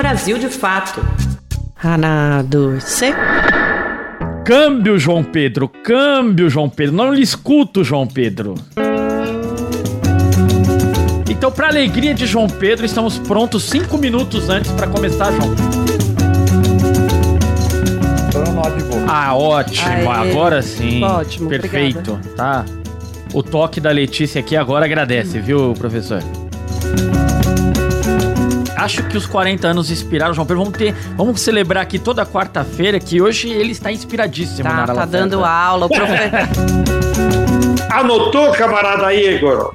Brasil de Fato. Ranado, C. Câmbio, João Pedro, câmbio, João Pedro. Não lhe escuto, João Pedro. Então, para alegria de João Pedro, estamos prontos cinco minutos antes para começar, João. Ah, ótimo. Aê. Agora sim. Ótimo, Perfeito. Tá. O toque da Letícia aqui agora agradece, viu, professor? Acho que os 40 anos inspiraram o João Pedro. Vamos ter, vamos celebrar aqui toda quarta-feira que hoje ele está inspiradíssimo. Tá, tá dando aula. O profe... Anotou, camarada Igor?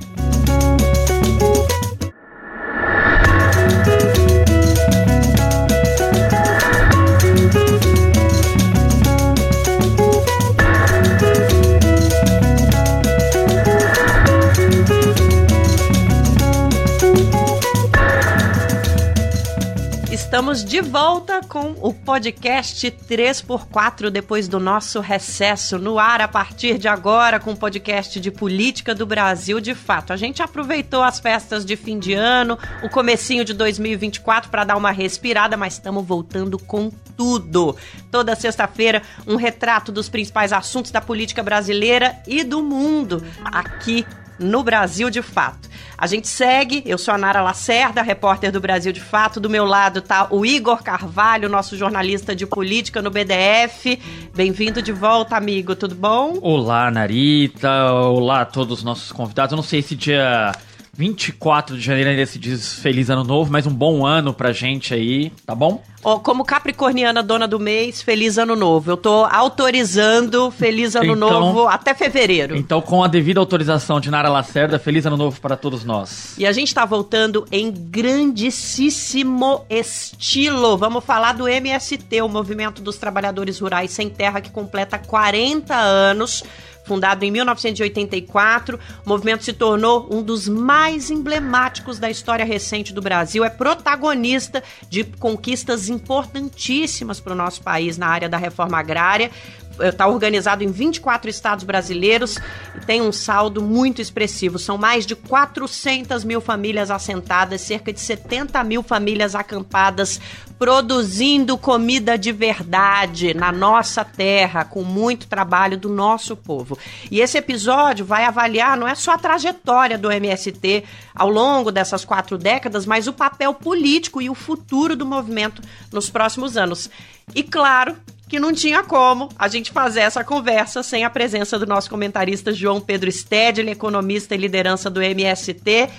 Estamos de volta com o podcast 3x4 depois do nosso recesso no ar a partir de agora com o podcast de política do Brasil de fato. A gente aproveitou as festas de fim de ano, o comecinho de 2024 para dar uma respirada, mas estamos voltando com tudo. Toda sexta-feira um retrato dos principais assuntos da política brasileira e do mundo aqui no Brasil de Fato. A gente segue, eu sou a Nara Lacerda, repórter do Brasil de Fato. Do meu lado tá o Igor Carvalho, nosso jornalista de política no BDF. Bem-vindo de volta, amigo, tudo bom? Olá, Narita. Olá a todos os nossos convidados. Eu não sei se dia 24 de janeiro ainda se diz Feliz Ano Novo, mas um bom ano pra gente aí, tá bom? Ó, como capricorniana dona do mês, feliz ano novo. Eu tô autorizando feliz ano Então- novo até fevereiro. Então, com a devida autorização de Nara Lacerda, Feliz Ano Novo para todos nós. E a gente tá voltando em grandíssimo estilo. Vamos falar do MST, o Movimento dos Trabalhadores Rurais Sem Terra, que completa 40 anos. Fundado em 1984, o movimento se tornou um dos mais emblemáticos da história recente do Brasil. É protagonista de conquistas importantíssimas para o nosso país na área da reforma agrária está organizado em 24 estados brasileiros e tem um saldo muito expressivo. São mais de 400 mil famílias assentadas, cerca de 70 mil famílias acampadas, produzindo comida de verdade na nossa terra, com muito trabalho do nosso povo. E esse episódio vai avaliar não é só a trajetória do MST ao longo dessas quatro décadas, mas o papel político e o futuro do movimento nos próximos anos. E claro, que não tinha como a gente fazer essa conversa sem a presença do nosso comentarista João Pedro Stedley, economista e liderança do MST.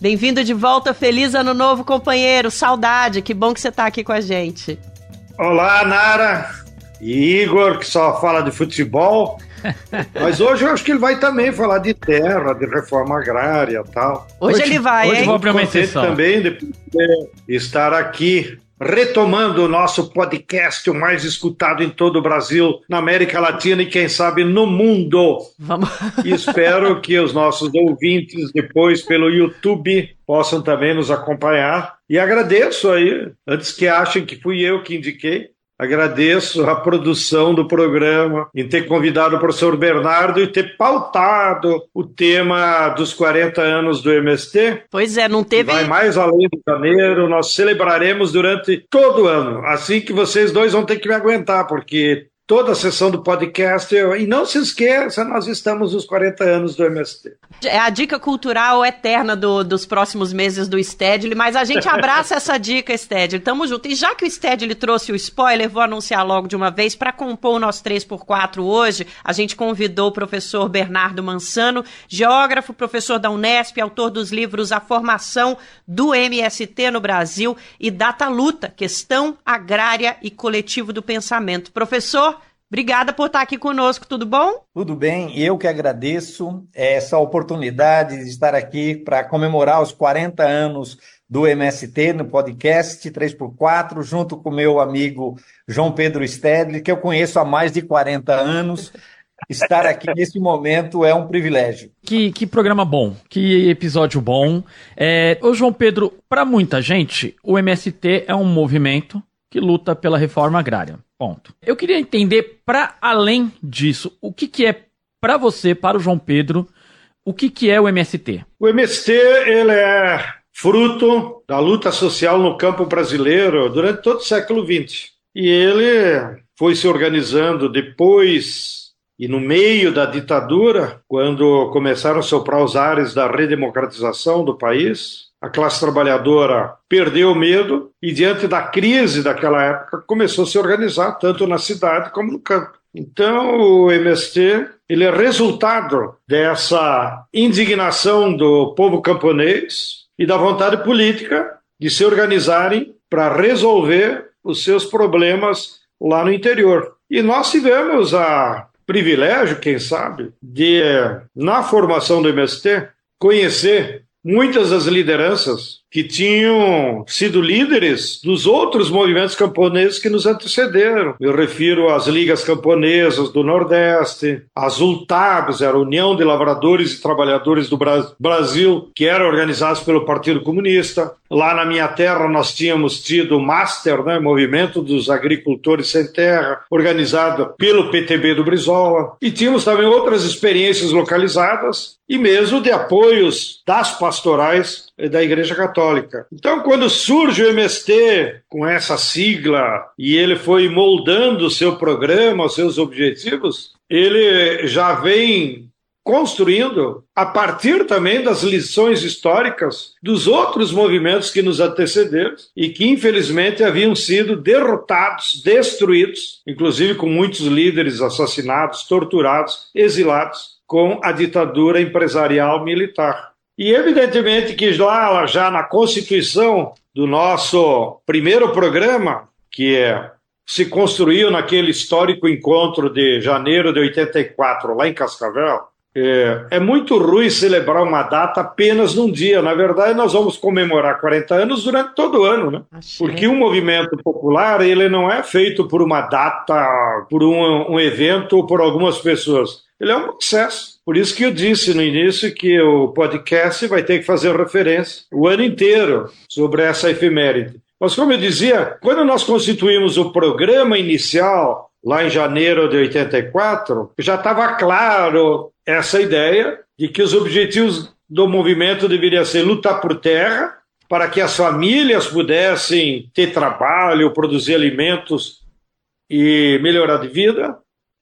Bem-vindo de volta, feliz ano novo, companheiro. Saudade, que bom que você está aqui com a gente. Olá, Nara. E Igor, que só fala de futebol. Mas hoje eu acho que ele vai também falar de terra, de reforma agrária e tal. Hoje, Hoje- ele vai, hoje hein? vou abrir uma exceção. também de estar aqui retomando o nosso podcast, o mais escutado em todo o Brasil, na América Latina e quem sabe no mundo. Vamos. E espero que os nossos ouvintes depois pelo YouTube possam também nos acompanhar. E agradeço aí, antes que achem que fui eu que indiquei, agradeço a produção do programa, em ter convidado o professor Bernardo e ter pautado o tema dos 40 anos do MST. Pois é, não teve. Vai mais além de janeiro, nós celebraremos durante todo o ano. Assim que vocês dois vão ter que me aguentar, porque toda a sessão do podcast. E não se esqueça, nós estamos nos 40 anos do MST. É a dica cultural eterna do- dos próximos meses do Stedley, mas a gente abraça essa dica, Stedley. Tamo junto. E já que o Stedley trouxe o spoiler, vou anunciar logo de uma vez. Para compor o nosso 3x4 hoje, a gente convidou o professor Bernardo Mansano, geógrafo, professor da Unesp, autor dos livros A Formação do MST no Brasil e Data Luta, Questão Agrária e Coletivo do Pensamento. Professor, obrigada por estar aqui conosco, tudo bom? Tudo bem, eu que agradeço essa oportunidade de estar aqui para comemorar os 40 anos do MST no podcast 3x4, junto com meu amigo João Pedro Stedley, que eu conheço há mais de 40 anos. Estar aqui nesse momento é um privilégio. Que, que programa bom, que episódio bom. É, ô João Pedro, para muita gente, o MST é um movimento que luta pela reforma agrária. Ponto. Eu queria entender, para além disso, o que, que é para você, para o João Pedro, o que, que é o MST? O MST ele é fruto da luta social no campo brasileiro durante todo o século XX. E ele foi se organizando depois e no meio da ditadura, quando começaram a soprar os ares da redemocratização do país, a classe trabalhadora perdeu o medo e, diante da crise daquela época, começou a se organizar, tanto na cidade como no campo. Então, o MST ele é resultado dessa indignação do povo camponês e da vontade política de se organizarem para resolver os seus problemas lá no interior. E nós tivemos a privilégio, quem sabe, de, na formação do MST, conhecer muitas das lideranças que tinham sido líderes dos outros movimentos camponeses que nos antecederam. Eu refiro às ligas camponesas do Nordeste, às ULTABs, era a União de Lavradores e Trabalhadores do Brasil, que era organizados pelo Partido Comunista. Lá na minha terra nós tínhamos tido o Master, né, Movimento dos Agricultores Sem Terra, organizado pelo PTB do Brizola. E tínhamos também outras experiências localizadas e mesmo de apoios das pastorais da Igreja Católica. Então, quando surge o MST com essa sigla e ele foi moldando o seu programa, os seus objetivos, ele já vem construindo a partir também das lições históricas dos outros movimentos que nos antecederam e que infelizmente haviam sido derrotados, destruídos, inclusive com muitos líderes assassinados, torturados, exilados com a ditadura empresarial militar. E evidentemente que lá já na constituição do nosso primeiro programa, que é, se construiu naquele histórico encontro de janeiro de 84 lá em Cascavel, é, é, muito ruim celebrar uma data apenas num dia. Na verdade, nós vamos comemorar 40 anos durante todo o ano, né? Porque um movimento popular ele não é feito por uma data, por um, um evento ou por algumas pessoas ele é um processo. Por isso que eu disse no início que o podcast vai ter que fazer referência o ano inteiro sobre essa efeméride. Mas, como eu dizia, quando nós constituímos o programa inicial, lá em janeiro de 84, já estava claro essa ideia de que os objetivos do movimento deveriam ser lutar por terra, para que as famílias pudessem ter trabalho, produzir alimentos e melhorar de vida,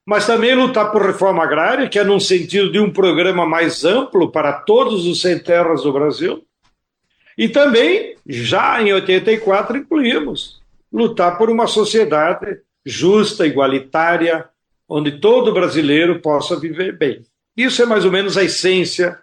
mas também lutar por reforma agrária, que é num sentido de um programa mais amplo para todos os sem terras do Brasil. E também, já em 84, incluímos lutar por uma sociedade justa, igualitária, onde todo brasileiro possa viver bem. Isso é mais ou menos a essência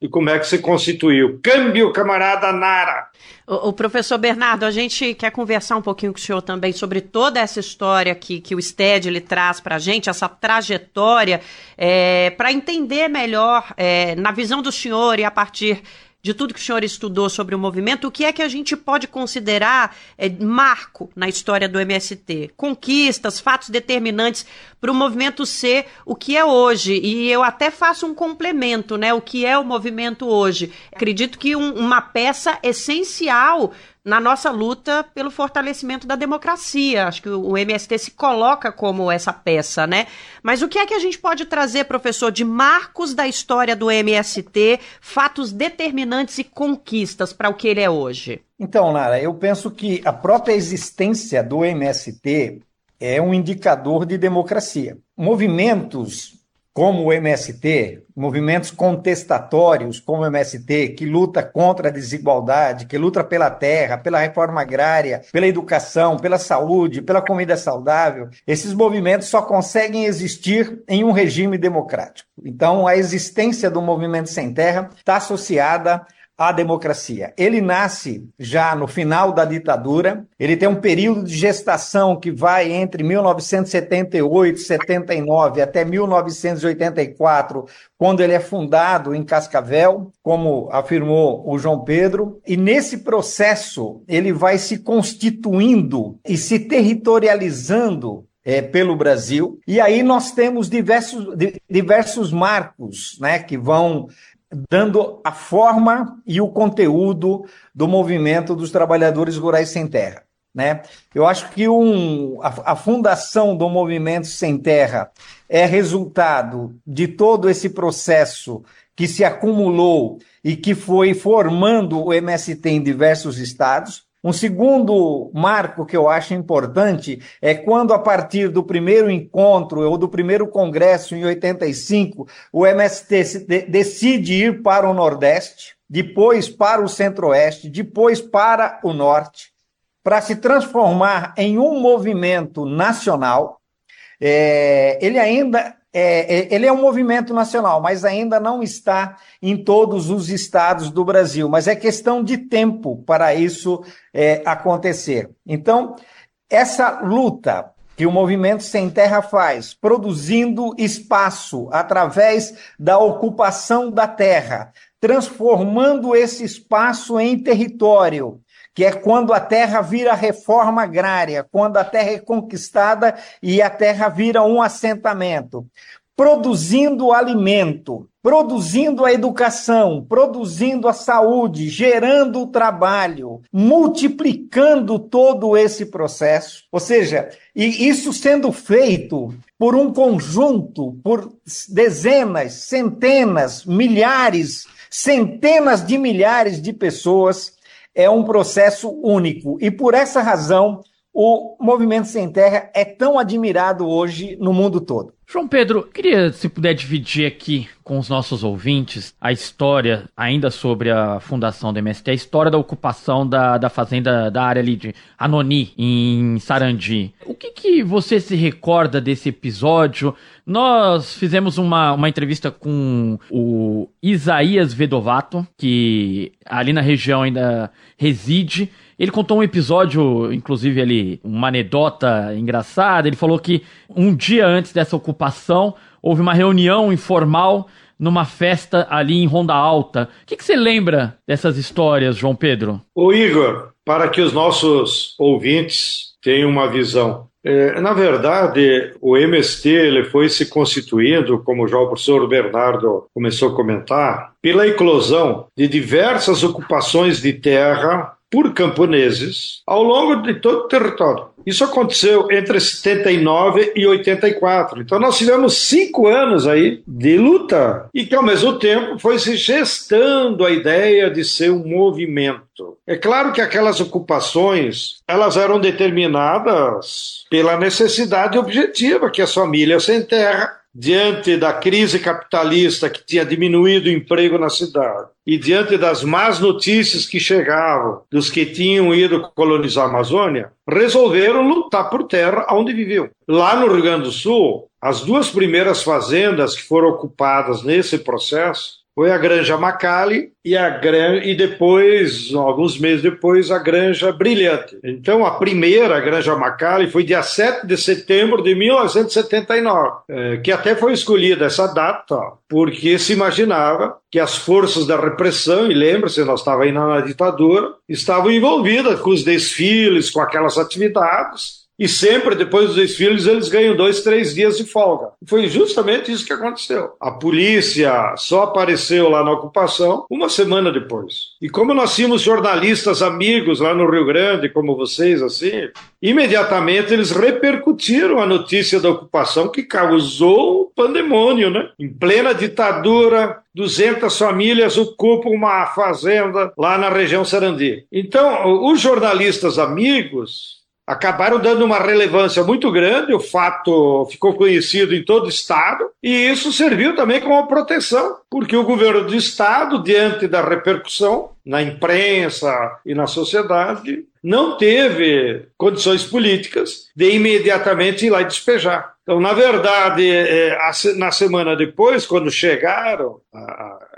e como é que se constituiu. Câmbio, camarada Nara! O, o, professor Bernardo, a gente quer conversar um pouquinho com o senhor também sobre toda essa história que, que o STED ele traz para a gente, essa trajetória, é, para entender melhor, é, na visão do senhor e a partir de tudo que o senhor estudou sobre o movimento, o que é que a gente pode considerar é, marco na história do MST? Conquistas, fatos determinantes para o movimento ser o que é hoje. E eu até faço um complemento, né? O que é o movimento hoje. Acredito que um, uma peça essencial na nossa luta pelo fortalecimento da democracia. Acho que o MST se coloca como essa peça, né? Mas o que é que a gente pode trazer, professor, de marcos da história do MST, fatos determinantes e conquistas para o que ele é hoje? Então, Lara, eu penso que a própria existência do MST é um indicador de democracia. Movimentos como o MST, movimentos contestatórios como o MST, que luta contra a desigualdade, que luta pela terra, pela reforma agrária, pela educação, pela saúde, pela comida saudável, esses movimentos só conseguem existir em um regime democrático. Então, a existência do movimento sem terra está associada à democracia. Ele nasce já no final da ditadura, ele tem um período de gestação que vai entre 1978, 79 até 1984, quando ele é fundado em Cascavel, como afirmou o João Pedro, e nesse processo ele vai se constituindo e se territorializando é, pelo Brasil. E aí nós temos diversos, diversos marcos né, que vão dando a forma e o conteúdo do movimento dos trabalhadores rurais sem terra. Né? Eu acho que um, a, a fundação do movimento sem terra é resultado de todo esse processo que se acumulou e que foi formando o MST em diversos estados. Um segundo marco que eu acho importante é quando, a partir do primeiro encontro ou do primeiro congresso em 85, o MST decide ir para o Nordeste, depois para o Centro-Oeste, depois para o Norte, para se transformar em um movimento nacional. É, ele ainda é, é, ele é um movimento nacional, mas ainda não está em todos os estados do Brasil. Mas é questão de tempo para isso é, acontecer. Então, essa luta que o movimento Sem Terra faz, produzindo espaço através da ocupação da terra, transformando esse espaço em território, que é quando a terra vira reforma agrária, quando a terra é conquistada e a terra vira um assentamento. Produzindo alimento, produzindo a educação, produzindo a saúde, gerando o trabalho, multiplicando todo esse processo. Ou seja, e isso sendo feito por um conjunto, por dezenas, centenas, milhares, centenas de milhares de pessoas é um processo único. E por essa razão, o Movimento Sem Terra é tão admirado hoje no mundo todo. João Pedro, queria, se puder, dividir aqui com os nossos ouvintes a história, ainda sobre a fundação do MST, a história da ocupação da, da fazenda da área ali de Anoni, em Sarandi. O que, que você se recorda desse episódio? Nós fizemos uma, uma entrevista com o Isaías Vedovato, que ali na região ainda reside. Ele contou um episódio, inclusive ali, uma anedota engraçada. Ele falou que um dia antes dessa ocupação houve uma reunião informal numa festa ali em Ronda Alta. O que, que você lembra dessas histórias, João Pedro? O Igor, para que os nossos ouvintes tenham uma visão. É, na verdade, o MST ele foi se constituindo, como já o professor Bernardo começou a comentar, pela eclosão de diversas ocupações de terra por camponeses ao longo de todo o território. Isso aconteceu entre 79 e 84. Então nós tivemos cinco anos aí de luta e que ao mesmo tempo foi se gestando a ideia de ser um movimento. É claro que aquelas ocupações elas eram determinadas pela necessidade objetiva que as famílias sem terra diante da crise capitalista que tinha diminuído o emprego na cidade e diante das más notícias que chegavam dos que tinham ido colonizar a Amazônia, resolveram lutar por terra onde viviam. Lá no Rio Grande do Sul, as duas primeiras fazendas que foram ocupadas nesse processo foi a Granja Macali e, a e depois, alguns meses depois, a Granja Brilhante. Então, a primeira, a Granja Macali, foi dia 7 de setembro de 1979, é, que até foi escolhida essa data porque se imaginava que as forças da repressão, e lembre-se, nós estávamos ainda na ditadura, estavam envolvidas com os desfiles, com aquelas atividades, e sempre, depois dos desfiles, eles ganham dois, três dias de folga. Foi justamente isso que aconteceu. A polícia só apareceu lá na ocupação uma semana depois. E como nós tínhamos jornalistas amigos lá no Rio Grande, como vocês, assim, imediatamente eles repercutiram a notícia da ocupação que causou pandemônio, né? Em plena ditadura, 200 famílias ocupam uma fazenda lá na região Sarandi. Então, os jornalistas amigos acabaram dando uma relevância muito grande, o fato ficou conhecido em todo o Estado, e isso serviu também como proteção, porque o governo do Estado, diante da repercussão na imprensa e na sociedade, não teve condições políticas de imediatamente ir lá e despejar. Então, na verdade, é, na semana depois, quando chegaram,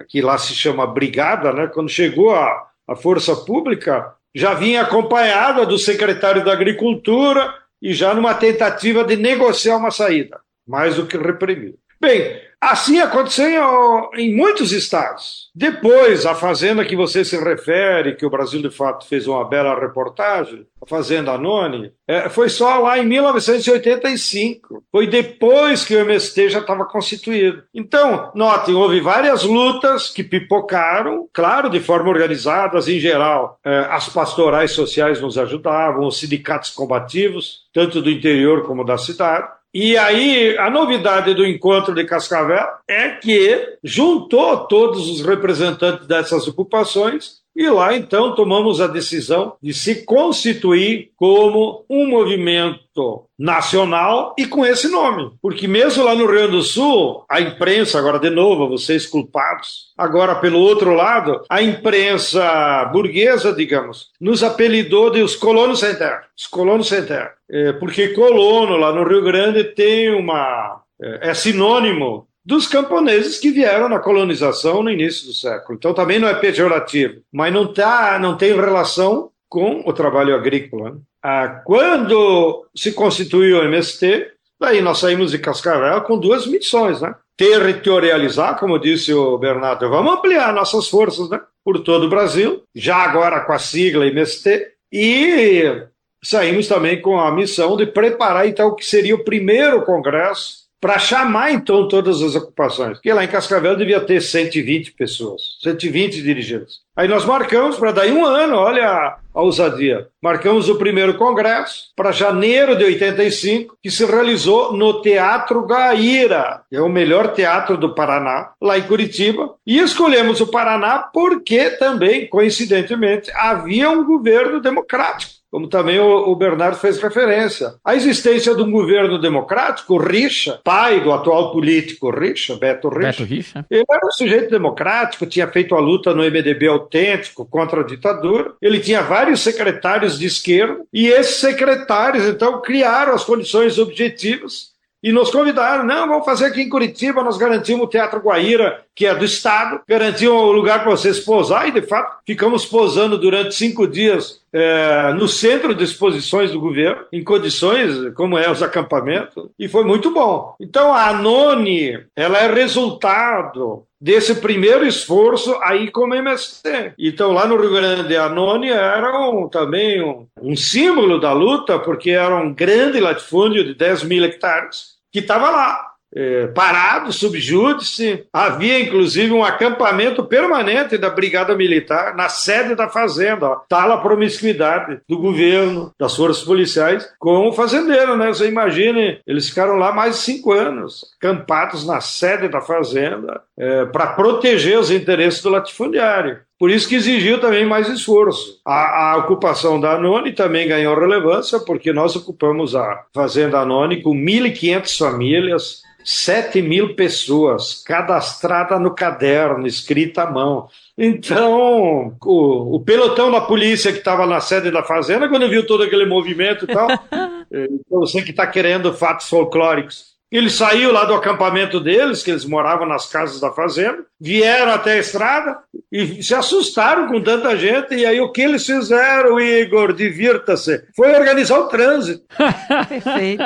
que lá se chama brigada, né? quando chegou a, a força pública, já vinha acompanhada do secretário da Agricultura e já numa tentativa de negociar uma saída, mais do que reprimido. Bem, assim aconteceu em muitos estados. Depois, a fazenda que você se refere, que o Brasil de fato fez uma bela reportagem, a Fazenda Anoni, é, foi só lá em 1985. Foi depois que o MST já estava constituído. Então, notem, houve várias lutas que pipocaram, claro, de forma organizada, em geral. É, as pastorais sociais nos ajudavam, os sindicatos combativos, tanto do interior como da cidade. E aí, a novidade do encontro de Cascavel é que juntou todos os representantes dessas ocupações e lá então tomamos a decisão de se constituir como um movimento nacional e com esse nome. Porque mesmo lá no Rio Grande do Sul, a imprensa, agora de novo, vocês culpados, agora pelo outro lado, a imprensa burguesa, digamos, nos apelidou de os colonos sem terra. Os colonos sem terra. É, porque colono lá no Rio Grande tem uma. é, é sinônimo dos camponeses que vieram na colonização no início do século. Então também não é pejorativo, mas não, tá, não tem relação com o trabalho agrícola. Né? Ah, quando se constituiu o MST, daí nós saímos de Cascavel com duas missões, né? Territorializar, como disse o Bernardo, vamos ampliar nossas forças né? por todo o Brasil, já agora com a sigla MST, e saímos também com a missão de preparar então o que seria o primeiro congresso para chamar então todas as ocupações. Porque lá em Cascavel devia ter 120 pessoas, 120 dirigentes. Aí nós marcamos para daí um ano, olha a, ousadia. Marcamos o primeiro congresso para janeiro de 85, que se realizou no Teatro Gaíra, que é o melhor teatro do Paraná, lá em Curitiba. E escolhemos o Paraná porque também, coincidentemente, havia um governo democrático como também o, Bernardo fez referência. A existência de um governo democrático, Richa, pai do atual político Richa, Beto Richa, Beto Richa. ele era um sujeito democrático, tinha feito a luta no MDB autêntico contra a ditadura, ele tinha vários secretários de esquerda, e esses secretários, então, criaram as condições objetivas e nos convidaram, não, vamos fazer aqui em Curitiba, nós garantimos o Teatro Guaíra, que é do Estado, garantimos o lugar para vocês posar, e de fato ficamos posando durante cinco dias é, no centro de exposições do governo, em condições como é os acampamentos, e foi muito bom. Então a Anoni, ela é resultado desse primeiro esforço aí como MST. Então, lá no Rio Grande, a Noni era um, também um, um, símbolo da luta, porque era um grande latifúndio de 10 mil hectares, que estava lá, é, parado, subjúdice. Havia, inclusive, um acampamento permanente da Brigada Militar na sede da Fazenda. Ó. Tal a promiscuidade do governo, das forças policiais, com o fazendeiro, né? Você imagine, eles ficaram lá mais de cinco anos, acampados na sede da Fazenda, é, para proteger os interesses do latifundiário. Por isso que exigiu também mais esforço. A, a, ocupação da Anoni também ganhou relevância, porque nós ocupamos a Fazenda Anoni com 1.500 famílias, 7 mil pessoas, cadastrada no caderno, escrita à mão. Então, o, o pelotão da polícia que estava na sede da Fazenda, quando viu todo aquele movimento e tal, então você que está querendo fatos folclóricos, ele saiu lá do acampamento deles, que eles moravam nas casas da fazenda, vieram até a estrada e se assustaram com tanta gente. E aí o que eles fizeram, Igor? Divirta-se. Foi organizar o trânsito. Perfeito.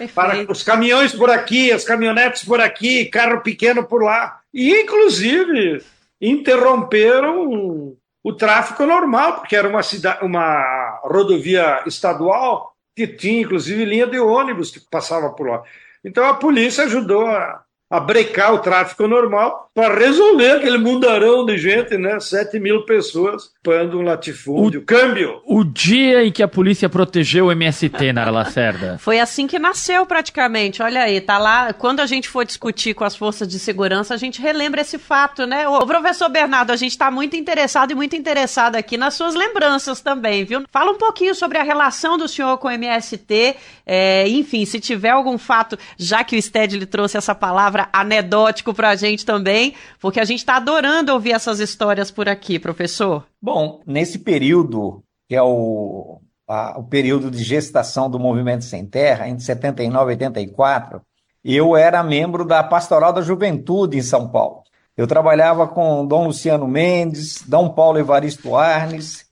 Perfeito. Para os caminhões por aqui, as caminhonetes por aqui, carro pequeno por lá. E, inclusive, interromperam o tráfego normal, porque era uma, cidade, uma rodovia estadual que tinha, inclusive, linha de ônibus que passava por lá. Então a polícia ajudou a, a brecar o tráfico normal para resolver aquele mundarão de gente, né? 7 mil pessoas pando um latifúndio. O, Câmbio! O dia em que a polícia protegeu o MST, Nara Lacerda. Foi assim que nasceu praticamente. Olha aí, tá lá. Quando a gente for discutir com as forças de segurança, a gente relembra esse fato, né? O professor Bernardo, a gente está muito interessado e muito interessado aqui nas suas lembranças também, viu? Fala um pouquinho sobre a relação do senhor com o MST. É, enfim, se tiver algum fato, já que o Sted lhe trouxe essa palavra palavra anedótico para a gente também, porque a gente está adorando ouvir essas histórias por aqui, professor. Bom, nesse período, que é o, a, o período de gestação do Movimento Sem Terra, entre 79 e 84, eu era membro da Pastoral da Juventude em São Paulo. Eu trabalhava com Dom Luciano Mendes, Dom Paulo Evaristo Arnes,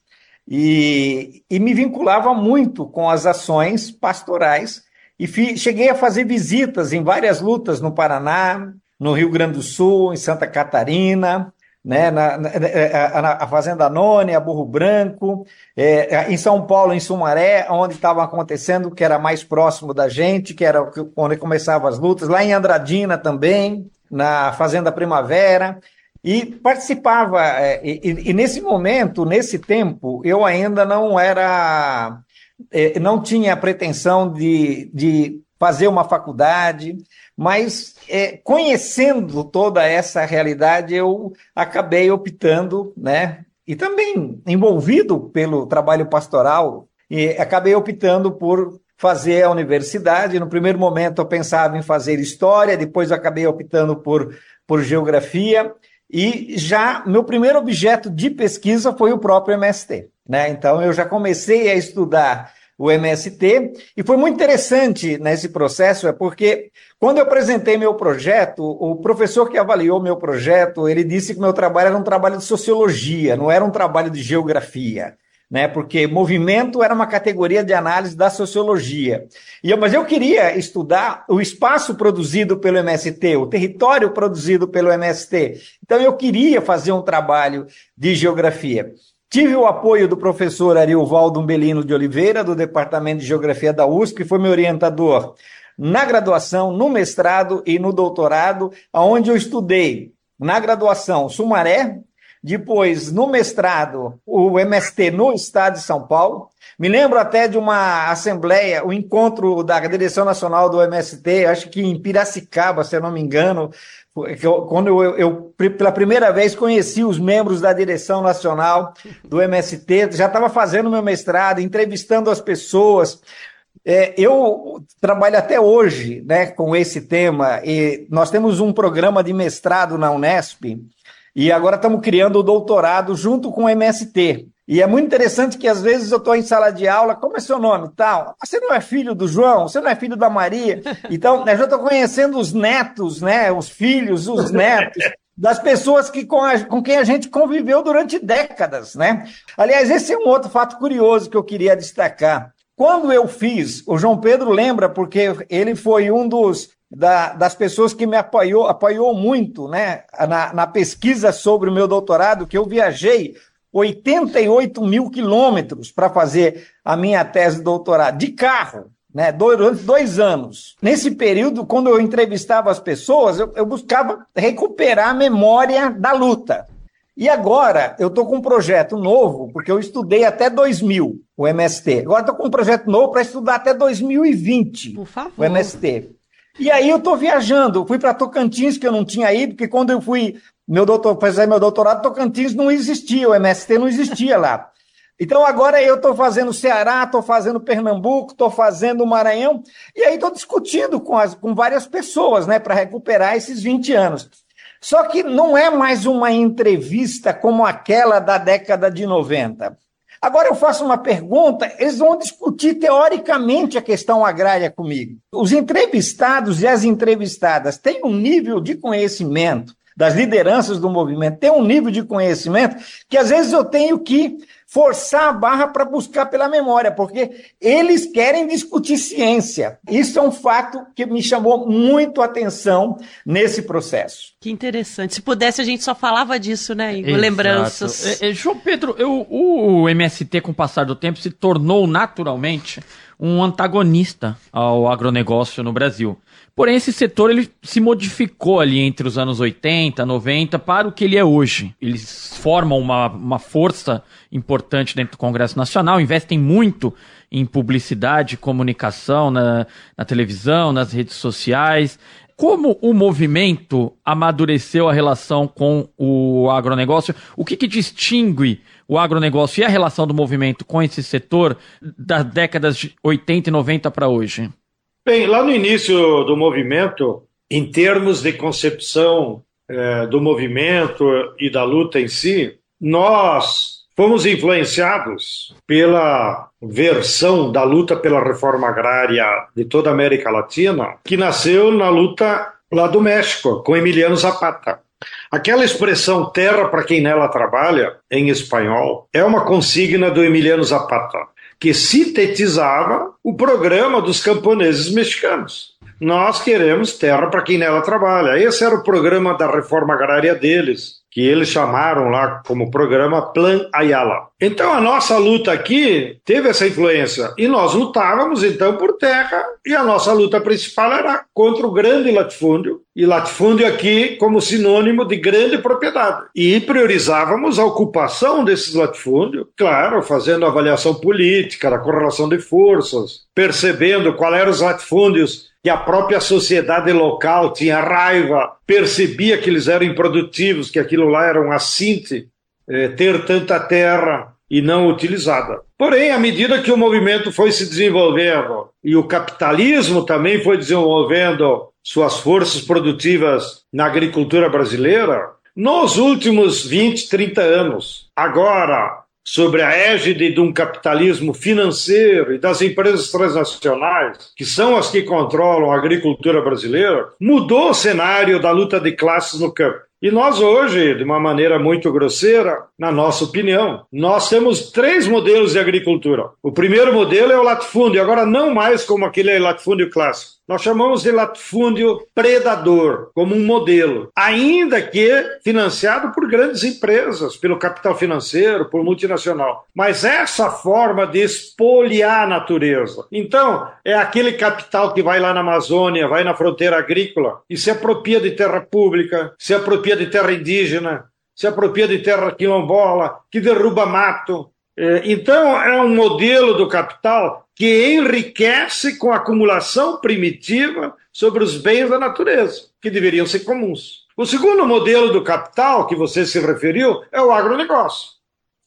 e, e me vinculava muito com as ações pastorais e fi, cheguei a fazer visitas em várias lutas no Paraná, no Rio Grande do Sul, em Santa Catarina, né, na, na, na, a Fazenda Nônia, Burro Branco, é, em São Paulo, em Sumaré, onde estavam acontecendo, que era mais próximo da gente, que era onde começavam as lutas, lá em Andradina também, na Fazenda Primavera, e participava. É, e, e nesse momento, nesse tempo, eu ainda não era não tinha a pretensão de, de fazer uma faculdade, mas é, conhecendo toda essa realidade, eu acabei optando, né? E também envolvido pelo trabalho pastoral, e acabei optando por fazer a universidade. No primeiro momento eu pensava em fazer história, depois acabei optando por, por geografia, e já meu primeiro objeto de pesquisa foi o próprio MST. Né? Então eu já comecei a estudar o MST, e foi muito interessante nesse processo, é porque quando eu apresentei meu projeto, o professor que avaliou meu projeto, ele disse que meu trabalho era um trabalho de sociologia, não era um trabalho de geografia né? Porque movimento era uma categoria de análise da sociologia. E eu, mas eu queria estudar o espaço produzido pelo MST, o território produzido pelo MST. Então eu queria fazer um trabalho de geografia. Tive o apoio do professor Ariovaldo Umbelino de Oliveira, do Departamento de Geografia da USP, que foi meu orientador na graduação, no mestrado e no doutorado, onde eu estudei na graduação Sumaré, depois, no mestrado, o MST no estado de São Paulo. Me lembro até de uma assembleia, o um encontro da direção nacional do MST, acho que em Piracicaba, se eu não me engano, quando eu, eu, pela primeira vez conheci os membros da direção nacional do MST, já estava fazendo meu mestrado, entrevistando as pessoas. É, eu trabalho até hoje né, com esse tema, e nós temos um programa de mestrado na Unesp, e agora estamos criando o doutorado junto com o MST. E é muito interessante que às vezes eu estou em sala de aula, como é seu nome? Tal. Você não é filho do João? Você não é filho da Maria? Então, eu já estou conhecendo os netos, né? Os filhos, os netos das pessoas que com, a, com quem a gente conviveu durante décadas, né? Aliás, esse é um outro fato curioso que eu queria destacar. Quando eu fiz, o João Pedro lembra, porque ele foi um dos da, das pessoas que me apoiou, apoiou muito né, na, na pesquisa sobre o meu doutorado, que eu viajei 88 mil quilômetros para fazer a minha tese de doutorado, de carro, né, durante dois anos. Nesse período, quando eu entrevistava as pessoas, eu, eu buscava recuperar a memória da luta. E agora eu estou com um projeto novo, porque eu estudei até 2000 o MST. Agora estou com um projeto novo para estudar até 2020 o MST. E aí eu estou viajando, fui para Tocantins, que eu não tinha ido, porque quando eu fui meu doutor, fazer meu doutorado, Tocantins não existia, o MST não existia lá. Então agora eu estou fazendo Ceará, estou fazendo Pernambuco, estou fazendo Maranhão, e aí estou discutindo com, as, com várias pessoas, né, para recuperar esses 20 anos. Só que não é mais uma entrevista como aquela da década de 90. Agora eu faço uma pergunta, eles vão discutir teoricamente a questão agrária comigo. Os entrevistados e as entrevistadas têm um nível de conhecimento das lideranças do movimento, têm um nível de conhecimento que às vezes eu tenho que forçar a barra para buscar pela memória, porque eles querem discutir ciência. Isso é um fato que me chamou muito a atenção nesse processo. Que interessante. Se pudesse, a gente só falava disso, né, Igor? Lembranças. É, é, João Pedro, eu, o MST, com o passar do tempo, se tornou naturalmente um antagonista ao agronegócio no Brasil. Porém, esse setor ele se modificou ali entre os anos 80, 90 para o que ele é hoje. Eles formam uma, uma força importante dentro do Congresso Nacional, investem muito em publicidade, comunicação na, na televisão, nas redes sociais. Como o movimento amadureceu a relação com o agronegócio? O que, que distingue o agronegócio e a relação do movimento com esse setor das décadas de 80 e 90 para hoje? Bem, lá no início do movimento, em termos de concepção é, do movimento e da luta em si, nós fomos influenciados pela versão da luta pela reforma agrária de toda a América Latina, que nasceu na luta lá do México, com Emiliano Zapata. Aquela expressão terra para quem nela trabalha, em espanhol, é uma consigna do Emiliano Zapata que sintetizava o programa dos camponeses mexicanos. Nós queremos terra para quem nela trabalha. Esse era o programa da reforma agrária deles que eles chamaram lá como programa Plan Ayala. Então a nossa luta aqui teve essa influência. E nós lutávamos então por terra. E a nossa luta principal era contra o grande latifúndio. E latifúndio aqui como sinônimo de grande propriedade. E priorizávamos a ocupação desses latifúndios, claro, fazendo avaliação política da correlação de forças, percebendo quais eram os latifúndios que a própria sociedade local tinha raiva, percebia que eles eram improdutivos, que aquilo lá era um assinte, é, ter tanta terra e não utilizada. Porém, à medida que o movimento foi se desenvolvendo e o capitalismo também foi desenvolvendo suas forças produtivas na agricultura brasileira, nos últimos 20, 30 anos, agora, sobre a égide de um capitalismo financeiro e das empresas transnacionais, que são as que controlam a agricultura brasileira, mudou o cenário da luta de classes no campo. E nós hoje, de uma maneira muito grosseira, na nossa opinião, nós temos três modelos de agricultura. O primeiro modelo é o latifúndio, agora não mais como aquele latifúndio clássico. Nós chamamos de latifúndio predador, como um modelo, ainda que financiado por grandes empresas, pelo capital financeiro, por multinacional. Mas essa forma de espoliar a natureza. Então, é aquele capital que vai lá na Amazônia, vai na fronteira agrícola e se apropria de terra pública, se apropria de terra indígena, se apropria de terra quilombola, que derruba mato. É, então, é um modelo do capital que enriquece com a acumulação primitiva sobre os bens da natureza, que deveriam ser comuns. O segundo modelo do capital que você se referiu é o agronegócio.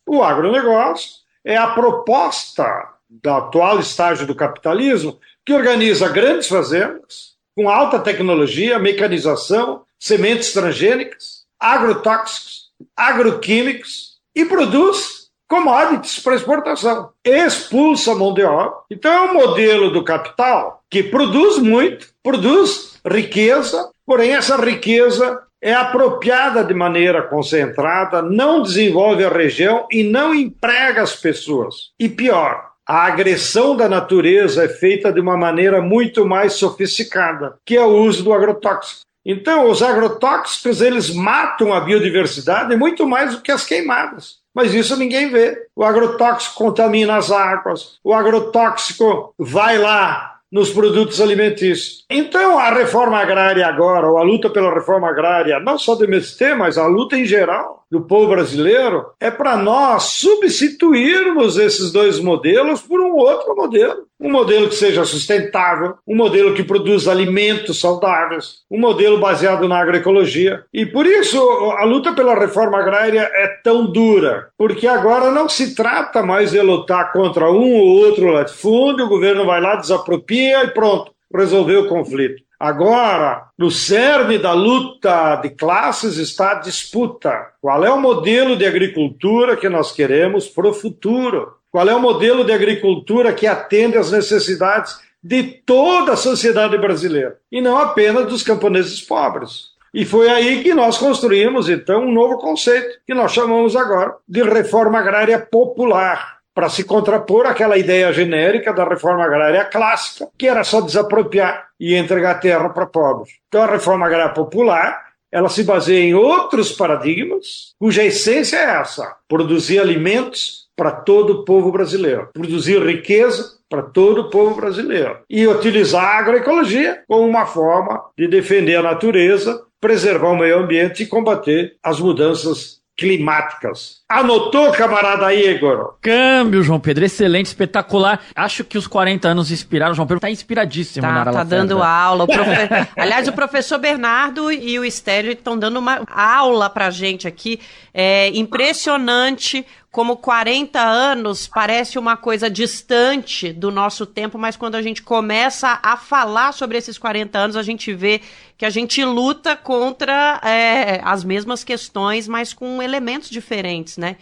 O agronegócio é a proposta do atual estágio do capitalismo que organiza grandes fazendas com alta tecnologia, mecanização, sementes transgênicas, agrotóxicos, agroquímicos e produz commodities para exportação. Expulsa mão de obra. Então é um modelo do capital que produz muito, produz riqueza, porém essa riqueza é apropriada de maneira concentrada, não desenvolve a região e não emprega as pessoas. E pior, a agressão da natureza é feita de uma maneira muito mais sofisticada, que é o uso do agrotóxico. Então, os agrotóxicos, eles matam a biodiversidade muito mais do que as queimadas. Mas isso ninguém vê. O agrotóxico contamina as águas, o agrotóxico vai lá nos produtos alimentícios. Então, a reforma agrária agora, ou a luta pela reforma agrária, não só do MST, mas a luta em geral do povo brasileiro, é para nós substituirmos esses dois modelos por um outro modelo. Um modelo que seja sustentável, um modelo que produza alimentos saudáveis, um modelo baseado na agroecologia. E por isso a luta pela reforma agrária é tão dura, porque agora não se trata mais de lutar contra um ou outro latifúndio, o governo vai lá, desapropria e pronto, resolveu o conflito. Agora, no cerne da luta de classes está a disputa. Qual é o modelo de agricultura que nós queremos para o futuro? Qual é o modelo de agricultura que atende às necessidades de toda a sociedade brasileira e não apenas dos camponeses pobres? E foi aí que nós construímos, então, um novo conceito, que nós chamamos agora de reforma agrária popular, para se contrapor àquela ideia genérica da reforma agrária clássica, que era só desapropriar e entregar terra para pobres. Então, a reforma agrária popular ela se baseia em outros paradigmas, cuja essência é essa: produzir alimentos para todo o povo brasileiro, produzir riqueza para todo o povo brasileiro e utilizar a agroecologia como uma forma de defender a natureza, preservar o meio ambiente e combater as mudanças climáticas. Anotou, camarada Igor? Câmbio, João Pedro. Excelente, espetacular. Acho que os 40 anos inspiraram. João Pedro tá inspiradíssimo tá, na Tá dando aula. O profe... Aliás, o professor Bernardo e o Estélio estão dando uma aula pra gente aqui. É impressionante como 40 anos parece uma coisa distante do nosso tempo, mas quando a gente começa a falar sobre esses 40 anos, a gente vê que a gente luta contra é, as mesmas questões, mas com elementos diferentes, né?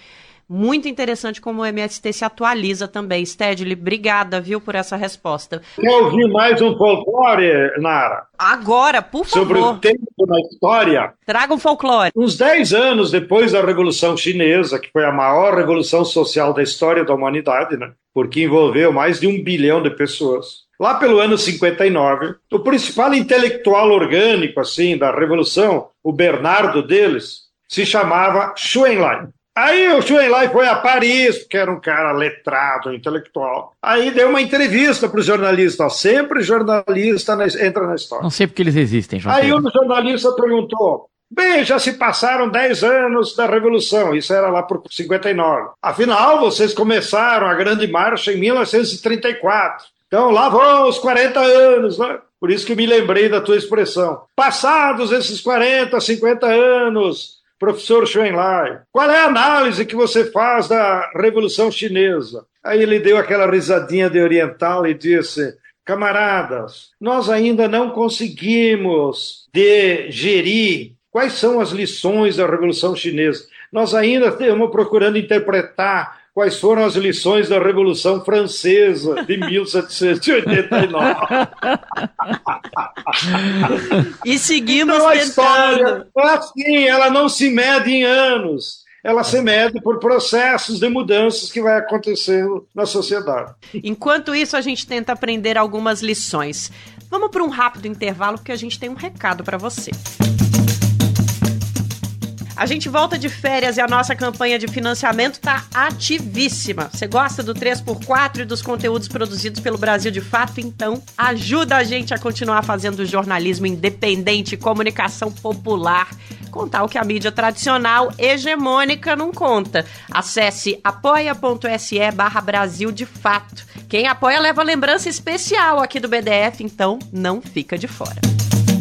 Muito interessante como o MST se atualiza também. Stedley, obrigada, viu, por essa resposta. Quer ouvir mais um folclore, Nara? Agora, por favor. Sobre o tempo na história. Traga um folclore. Uns 10 anos depois da Revolução Chinesa, que foi a maior revolução social da história da humanidade, né? Porque envolveu mais de um bilhão de pessoas. Lá pelo ano 59, o principal intelectual orgânico, assim, da Revolução, o Bernardo deles, se chamava Enlai. Aí o Xu Enlai foi a Paris, porque era um cara letrado, intelectual. Aí deu uma entrevista para os jornalistas. Sempre jornalista entra na história. Não sei porque eles existem, João Aí o jornalista perguntou: Bem, já se passaram 10 anos da Revolução, isso era lá por 59. Afinal, vocês começaram a Grande Marcha em 1934. Então lá vão os 40 anos, né? Por isso que me lembrei da tua expressão. Passados esses 40, 50 anos, professor Schoenlein, qual é a análise que você faz da Revolução Chinesa? Aí ele deu aquela risadinha de oriental e disse: Camaradas, nós ainda não conseguimos digerir quais são as lições da Revolução Chinesa. Nós ainda estamos procurando interpretar quais foram as lições da Revolução Francesa de 1789. e seguimos então, a tentando. história é assim, ela não se mede em anos. Ela se mede por processos de mudanças que vai acontecendo na sociedade. Enquanto isso, a gente tenta aprender algumas lições. Vamos para um rápido intervalo, porque a gente tem um recado para você. A gente volta de férias e a nossa campanha de financiamento tá ativíssima. Você gosta do 3x4 e dos conteúdos produzidos pelo Brasil de Fato? Então, ajuda a gente a continuar fazendo jornalismo independente, comunicação popular, contar o que a mídia tradicional hegemônica não conta. Acesse apoia.se barra Brasil de Fato. Quem apoia leva lembrança especial aqui do BDF, então não fica de fora.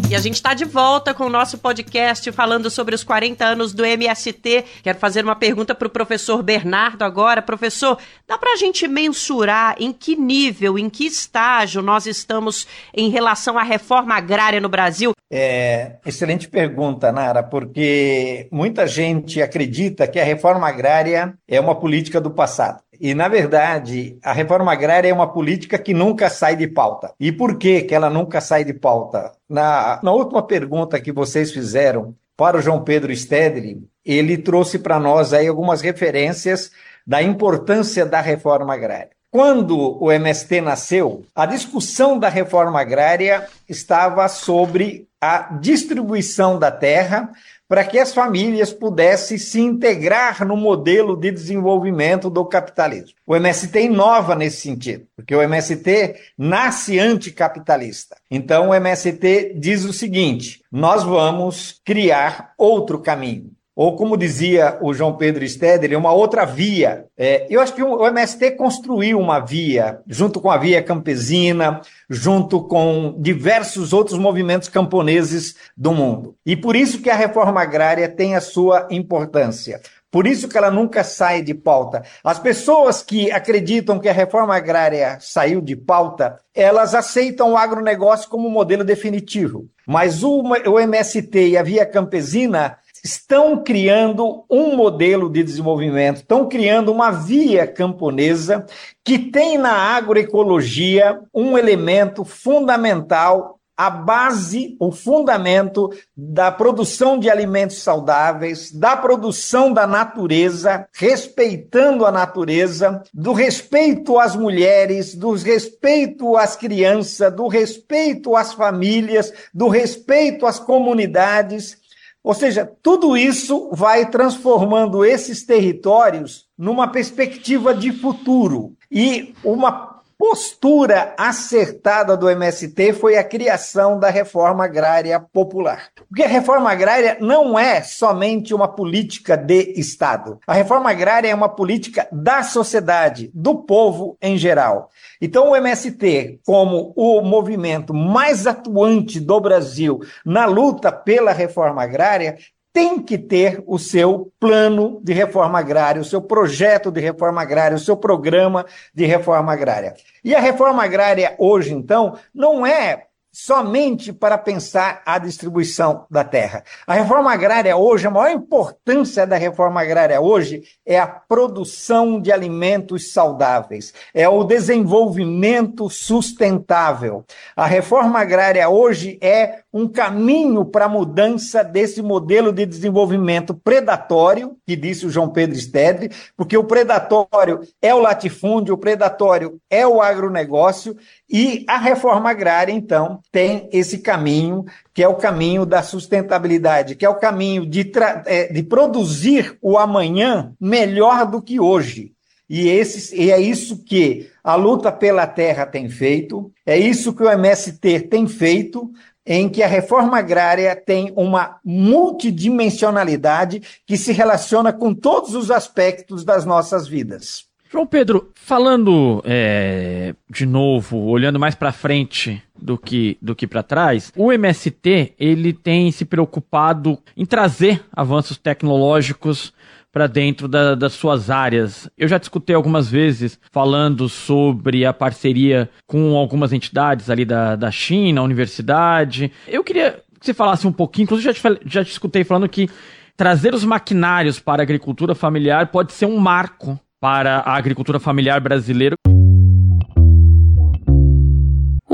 E a gente está de volta com o nosso podcast falando sobre os 40 anos do MST. Quero fazer uma pergunta para o professor Bernardo agora. Professor, dá para a gente mensurar em que nível, em que estágio nós estamos em relação à reforma agrária no Brasil? É, excelente pergunta, Nara, porque muita gente acredita que a reforma agrária é uma política do passado. E, na verdade, a reforma agrária é uma política que nunca sai de pauta. E por que, que ela nunca sai de pauta? Na, na última pergunta que vocês fizeram para o João Pedro Stedley, ele trouxe para nós aí algumas referências da importância da reforma agrária. Quando o MST nasceu, a discussão da reforma agrária estava sobre a distribuição da terra para que as famílias pudessem se integrar no modelo de desenvolvimento do capitalismo. O MST inova nesse sentido, porque o MST nasce anticapitalista. Então o MST diz o seguinte: nós vamos criar outro caminho ou como dizia o João Pedro Stedler, uma outra via. É, eu acho que o MST construiu uma via, junto com a via campesina, junto com diversos outros movimentos camponeses do mundo. E por isso que a reforma agrária tem a sua importância. Por isso que ela nunca sai de pauta. As pessoas que acreditam que a reforma agrária saiu de pauta, elas aceitam o agronegócio como modelo definitivo. Mas o, o MST e a Via Campesina estão criando um modelo de desenvolvimento, estão criando uma via camponesa que tem na agroecologia um elemento fundamental a base, o fundamento da produção de alimentos saudáveis, da produção da natureza, respeitando a natureza, do respeito às mulheres, do respeito às crianças, do respeito às famílias, do respeito às comunidades ou seja, tudo isso vai transformando esses territórios numa perspectiva de futuro. E uma postura acertada do MST foi a criação da reforma agrária popular. Porque a reforma agrária não é somente uma política de Estado. A reforma agrária é uma política da sociedade, do povo em geral. Então, o MST, como o movimento mais atuante do Brasil na luta pela reforma agrária, tem que ter o seu plano de reforma agrária, o seu projeto de reforma agrária, o seu programa de reforma agrária. E a reforma agrária hoje, então, não é somente para pensar a distribuição da terra. A reforma agrária hoje, a maior importância da reforma agrária hoje é a produção de alimentos saudáveis, é o desenvolvimento sustentável. A reforma agrária hoje é um caminho para a mudança desse modelo de desenvolvimento predatório, que disse o João Pedro Stedley, porque o predatório é o latifúndio, o predatório é o agronegócio, e a reforma agrária, então, tem esse caminho, que é o caminho da sustentabilidade, que é o caminho de, é, de produzir o amanhã melhor do que hoje. E, esse, e é isso que a luta pela terra tem feito, é isso que o MST tem feito, em que a reforma agrária tem uma multidimensionalidade que se relaciona com todos os aspectos das nossas vidas. João Pedro, falando é, de novo, olhando mais para frente do que, do que para trás, o MST ele tem se preocupado em trazer avanços tecnológicos para dentro da, das suas áreas. Eu já discutei algumas vezes falando sobre a parceria com algumas entidades ali da, da China, a universidade. Eu queria que você falasse um pouquinho, inclusive já, já te escutei falando que trazer os maquinários para a agricultura familiar pode ser um marco para a agricultura familiar brasileira.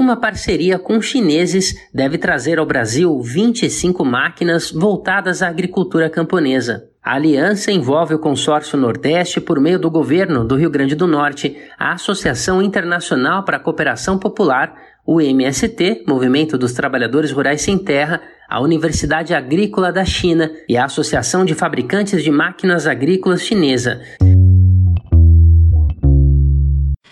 Uma parceria com chineses deve trazer ao Brasil 25 máquinas voltadas à agricultura camponesa. A aliança envolve o Consórcio Nordeste por meio do governo do Rio Grande do Norte, a Associação Internacional para a Cooperação Popular, o MST, Movimento dos Trabalhadores Rurais Sem Terra, a Universidade Agrícola da China e a Associação de Fabricantes de Máquinas Agrícolas Chinesa.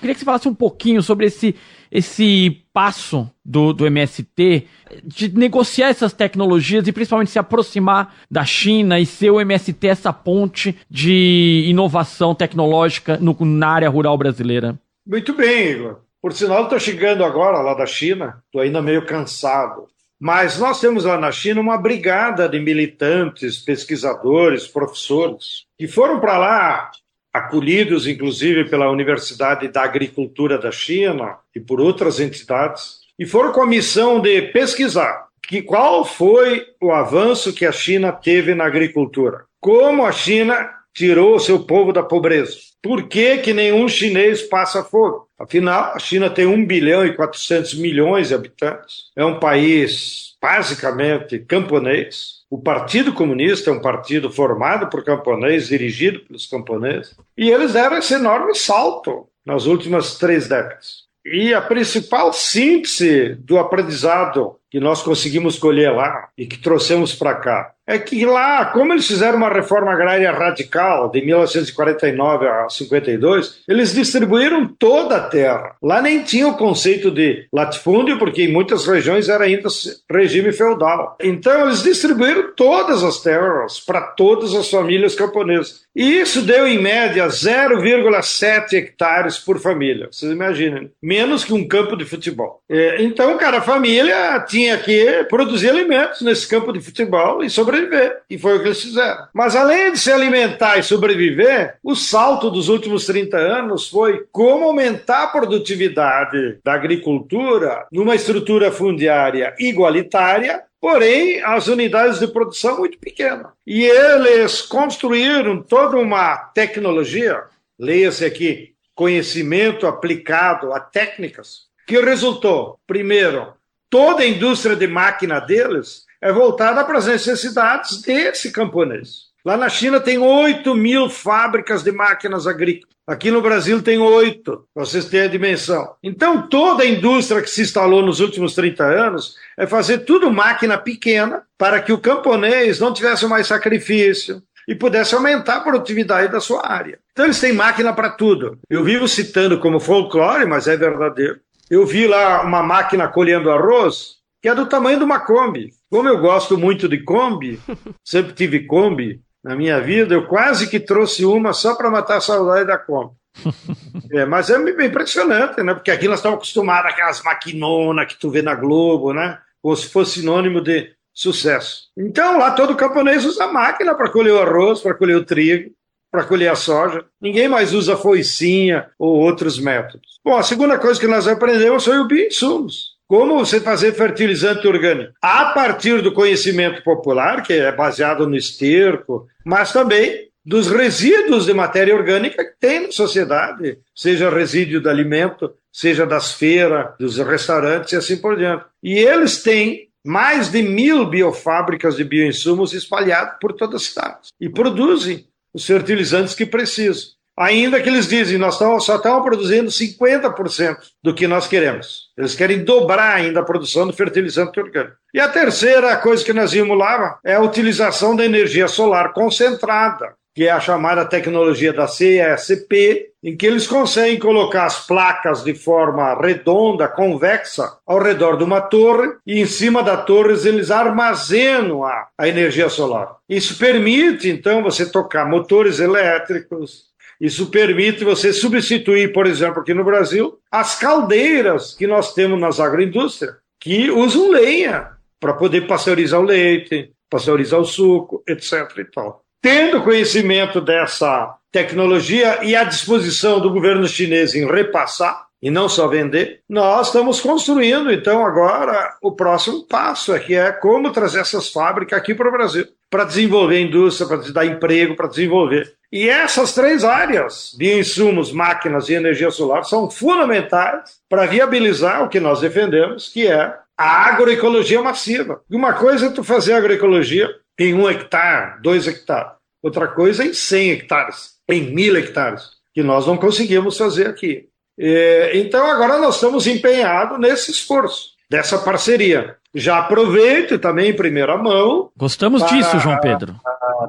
Queria que você falasse um pouquinho sobre esse, esse passo do, do MST de negociar essas tecnologias e principalmente se aproximar da China e ser o MST essa ponte de inovação tecnológica no, na área rural brasileira. Muito bem, Igor. Por sinal, estou chegando agora lá da China, estou ainda meio cansado. Mas nós temos lá na China uma brigada de militantes, pesquisadores, professores, que foram para lá acolhidos inclusive pela Universidade da Agricultura da China e por outras entidades, e foram com a missão de pesquisar que qual foi o avanço que a China teve na agricultura. Como a China tirou o seu povo da pobreza. Por que, que nenhum chinês passa fome? Afinal, a China tem 1 bilhão e 400 milhões de habitantes. É um país basicamente camponês. O Partido Comunista é um partido formado por camponeses, dirigido pelos camponeses, e eles deram esse enorme salto nas últimas três décadas. E a principal síntese do aprendizado que nós conseguimos colher lá e que trouxemos para cá é que lá, como eles fizeram uma reforma agrária radical de 1949 a 52, eles distribuíram toda a terra. Lá nem tinha o conceito de latifúndio, porque em muitas regiões era ainda regime feudal. Então eles distribuíram todas as terras para todas as famílias camponesas. E isso deu em média 0,7 hectares por família. Vocês imaginem, menos que um campo de futebol. É, então, cara, a família tinha que produzir alimentos nesse campo de futebol e sobreviver. E foi o que eles fizeram. Mas além de se alimentar e sobreviver, o salto dos últimos 30 anos foi como aumentar a produtividade da agricultura numa estrutura fundiária igualitária porém as unidades de produção muito pequenas. E eles construíram toda uma tecnologia, leia-se aqui, conhecimento aplicado a técnicas, que resultou, primeiro, toda a indústria de máquina deles é voltada para as necessidades desse camponês. Lá na China tem 8 mil fábricas de máquinas agrícolas. Aqui no Brasil tem oito, para vocês terem a dimensão. Então, toda a indústria que se instalou nos últimos 30 anos é fazer tudo máquina pequena para que o camponês não tivesse mais sacrifício e pudesse aumentar a produtividade da sua área. Então, eles têm máquina para tudo. Eu vivo citando como folclore, mas é verdadeiro. Eu vi lá uma máquina colhendo arroz que é do tamanho de uma Kombi. Como eu gosto muito de Kombi, sempre tive Kombi na minha vida, eu quase que trouxe uma só para matar a saudade da Kombi. É, mas é bem impressionante, né? Porque aqui nós estamos acostumados àquelas maquinonas que tu vê na Globo, né? Como se fosse sinônimo de sucesso. Então lá todo camponês usa máquina para colher o arroz, para colher o trigo, para colher a soja. Ninguém mais usa foicinha ou outros métodos. Bom, a segunda coisa que nós aprendemos foi o bioinsumos. Como você fazer fertilizante orgânico? A partir do conhecimento popular, que é baseado no esterco, mas também dos resíduos de matéria orgânica que tem na sociedade, seja resíduo de alimento, seja das feiras, dos restaurantes e assim por diante. E eles têm mais de mil biofábricas de bioinsumos espalhadas por toda a cidade e produzem os fertilizantes que precisam. Ainda que eles dizem, nós só estamos produzindo 50% do que nós queremos. Eles querem dobrar ainda a produção do fertilizante orgânico. E a terceira coisa que nós vimos lá é a utilização da energia solar concentrada, que é a chamada tecnologia da CESP, em que eles conseguem colocar as placas de forma redonda, convexa, ao redor de uma torre, e em cima da torre eles armazenam a, a energia solar. Isso permite, então, você tocar motores elétricos, isso permite você substituir, por exemplo, aqui no Brasil, as caldeiras que nós temos nas agroindústrias que usam lenha para poder pasteurizar o leite, pasteurizar o suco, etc. E tal. Tendo conhecimento dessa tecnologia e à disposição do governo chinês em repassar, e não só vender, nós estamos construindo, então, agora o próximo passo, é que é como trazer essas fábricas aqui para o Brasil, para desenvolver a indústria, para dar emprego, para desenvolver. E essas três áreas, bioinsumos, máquinas e energia solar, são fundamentais para viabilizar o que nós defendemos, que é a agroecologia massiva. Uma coisa é tu fazer agroecologia em um hectare, dois hectares. Outra coisa é em 100 hectares, em mil hectares, que nós não conseguimos fazer aqui. É, então, agora nós estamos empenhados nesse esforço, dessa parceria. Já aproveito também em primeira mão. Gostamos disso, João Pedro.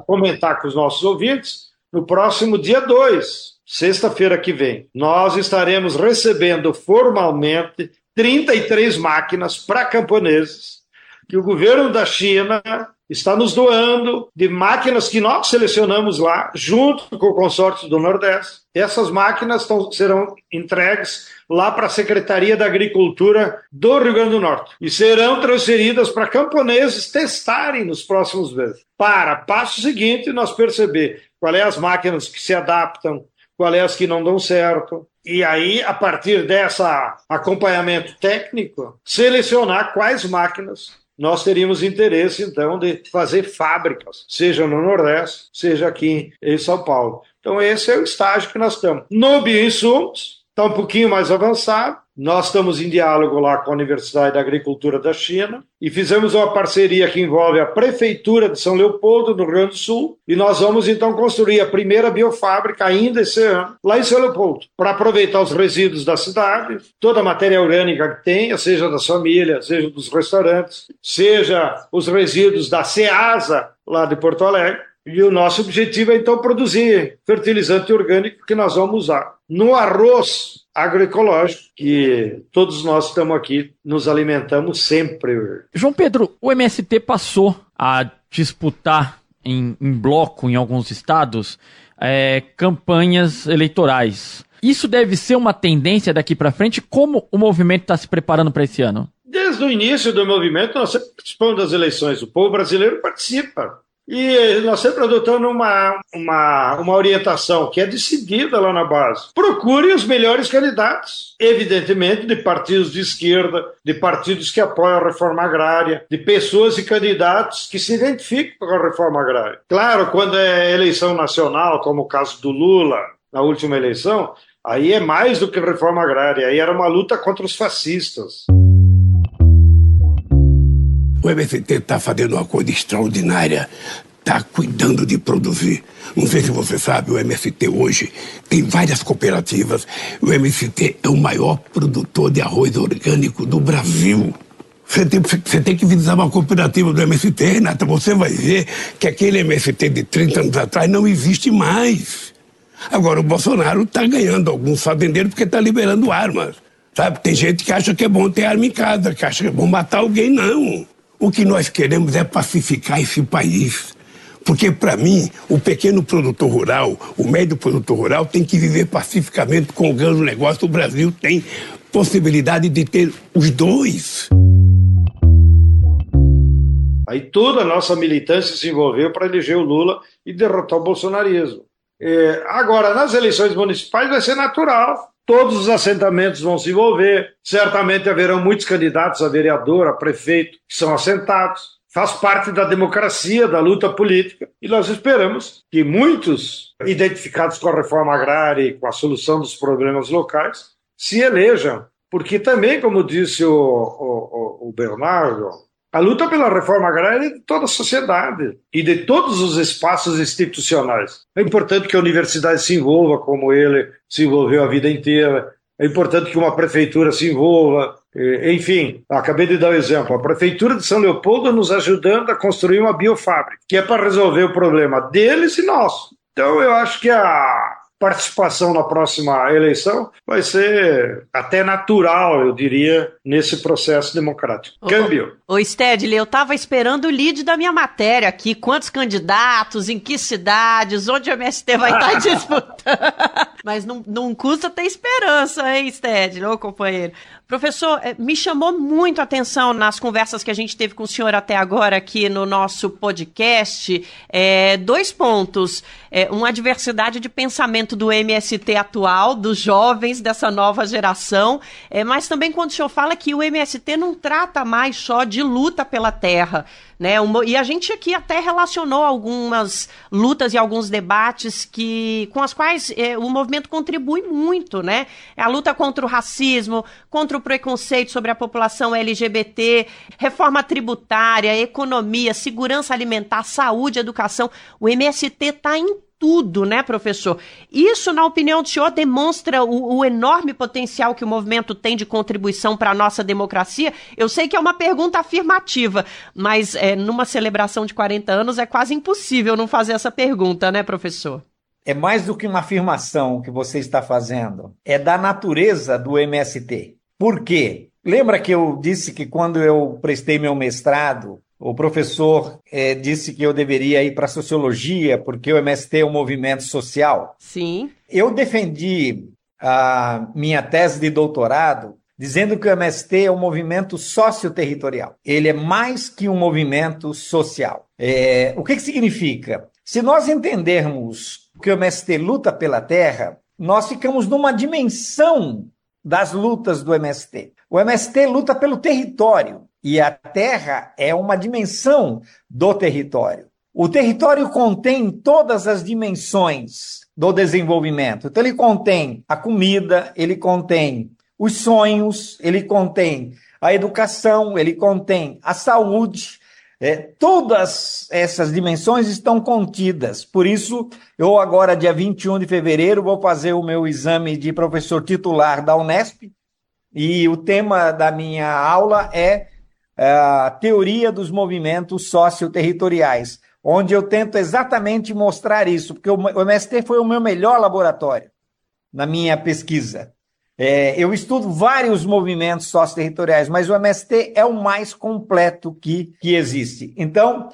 Comentar com os nossos ouvintes. No próximo dia 2, sexta-feira que vem, nós estaremos recebendo formalmente 33 máquinas para camponeses que o governo da China está nos doando de máquinas que nós selecionamos lá, junto com o consórcio do Nordeste. Essas máquinas tão, serão entregues lá para a Secretaria da Agricultura do Rio Grande do Norte e serão transferidas para camponeses testarem nos próximos meses. Para, passo seguinte, nós perceber qual é as máquinas que se adaptam, qual é as que não dão certo. E aí, a partir dessa acompanhamento técnico, selecionar quais máquinas nós teríamos interesse, então, de fazer fábricas, seja no Nordeste, seja aqui em São Paulo. Então, esse é o estágio que nós estamos. No bioinsumos, está um pouquinho mais avançado, nós estamos em diálogo lá com a Universidade da Agricultura da China e fizemos uma parceria que envolve a Prefeitura de São Leopoldo, no Rio Grande do Sul, e nós vamos então construir a primeira biofábrica ainda esse ano, lá em São Leopoldo, para aproveitar os resíduos da cidade, toda a matéria orgânica que tenha, seja das famílias, seja dos restaurantes, seja os resíduos da SEASA, lá de Porto Alegre, e o nosso objetivo é então produzir fertilizante orgânico que nós vamos usar no arroz agroecológico, que todos nós estamos aqui nos alimentamos sempre. João Pedro, o MST passou a disputar em, em bloco em alguns estados é, campanhas eleitorais. Isso deve ser uma tendência daqui para frente? Como o movimento está se preparando para esse ano? Desde o início do movimento, nós sempre participamos das eleições. O povo brasileiro participa. E nós sempre adotando uma, uma, uma orientação que é decidida lá na base. Procure os melhores candidatos, evidentemente de partidos de esquerda, de partidos que apoiam a reforma agrária, de pessoas e candidatos que se identificam com a reforma agrária. Claro, quando é eleição nacional, como o caso do Lula na última eleição, aí é mais do que reforma agrária, aí era uma luta contra os fascistas. O MST está fazendo uma coisa extraordinária, está cuidando de produzir. Não sei se você sabe, o MST hoje tem várias cooperativas. O MST é o maior produtor de arroz orgânico do Brasil. Você tem, você tem, que visitar uma cooperativa do MST, Renata. Você vai ver que aquele MST de 30 anos atrás não existe mais. Agora, o Bolsonaro está ganhando alguns fazendeiros porque está liberando armas. Sabe? Tem gente que acha que é bom ter arma em casa, que acha que é bom matar alguém. Não. O que nós queremos é pacificar esse país. Porque, para mim, o pequeno produtor rural, o médio produtor rural, tem que viver pacificamente com o grande negócio. O Brasil tem possibilidade de ter os dois. Aí toda a nossa militância se envolveu para eleger o Lula e derrotar o bolsonarismo. É, agora, nas eleições municipais vai ser natural todos os assentamentos vão se envolver. Certamente haverão muitos candidatos a vereador, a prefeito, que são assentados. Faz parte da democracia, da luta política, e nós esperamos que muitos identificados com a reforma agrária e com a solução dos problemas locais se elejam, porque também, como disse o, o, o Bernardo, a luta pela reforma agrária é de toda a sociedade e de todos os espaços institucionais. É importante que a universidade se envolva como ele se envolveu a vida inteira. É importante que uma prefeitura se envolva. Enfim, acabei de dar o um exemplo. A prefeitura de São Leopoldo nos ajudando a construir uma biofábrica, que é para resolver o problema deles e nosso. Então, eu acho que a, participação na próxima eleição vai ser até natural, eu diria, nesse processo democrático. Câmbio. Ô, Stedley, eu estava esperando o lead da minha matéria aqui. Quantos candidatos, em que cidades, onde o MST vai estar disputando. Mas não, não custa ter esperança, hein, Stedley, ô companheiro. Professor, eh, me chamou muito a atenção nas conversas que a gente teve com o senhor até agora aqui no nosso podcast, é, dois pontos. É, uma diversidade de pensamento do MST atual, dos jovens dessa nova geração, é, mas também quando o senhor fala que o MST não trata mais só de luta pela terra, né? E a gente aqui até relacionou algumas lutas e alguns debates que com as quais é, o movimento contribui muito, né? A luta contra o racismo, contra o preconceito sobre a população LGBT, reforma tributária, economia, segurança alimentar, saúde, educação. O MST está em tudo, né, professor? Isso, na opinião do senhor, demonstra o, o enorme potencial que o movimento tem de contribuição para a nossa democracia? Eu sei que é uma pergunta afirmativa, mas é, numa celebração de 40 anos é quase impossível não fazer essa pergunta, né, professor? É mais do que uma afirmação que você está fazendo, é da natureza do MST. Por quê? Lembra que eu disse que quando eu prestei meu mestrado, o professor é, disse que eu deveria ir para sociologia, porque o MST é um movimento social. Sim. Eu defendi a minha tese de doutorado dizendo que o MST é um movimento socioterritorial. Ele é mais que um movimento social. É, o que, que significa? Se nós entendermos que o MST luta pela terra, nós ficamos numa dimensão das lutas do MST. O MST luta pelo território. E a terra é uma dimensão do território. O território contém todas as dimensões do desenvolvimento. Então, ele contém a comida, ele contém os sonhos, ele contém a educação, ele contém a saúde. É, todas essas dimensões estão contidas. Por isso, eu agora, dia 21 de fevereiro, vou fazer o meu exame de professor titular da Unesp. E o tema da minha aula é a teoria dos movimentos socioterritoriais, onde eu tento exatamente mostrar isso, porque o MST foi o meu melhor laboratório na minha pesquisa. É, eu estudo vários movimentos socioterritoriais, mas o MST é o mais completo que, que existe. Então,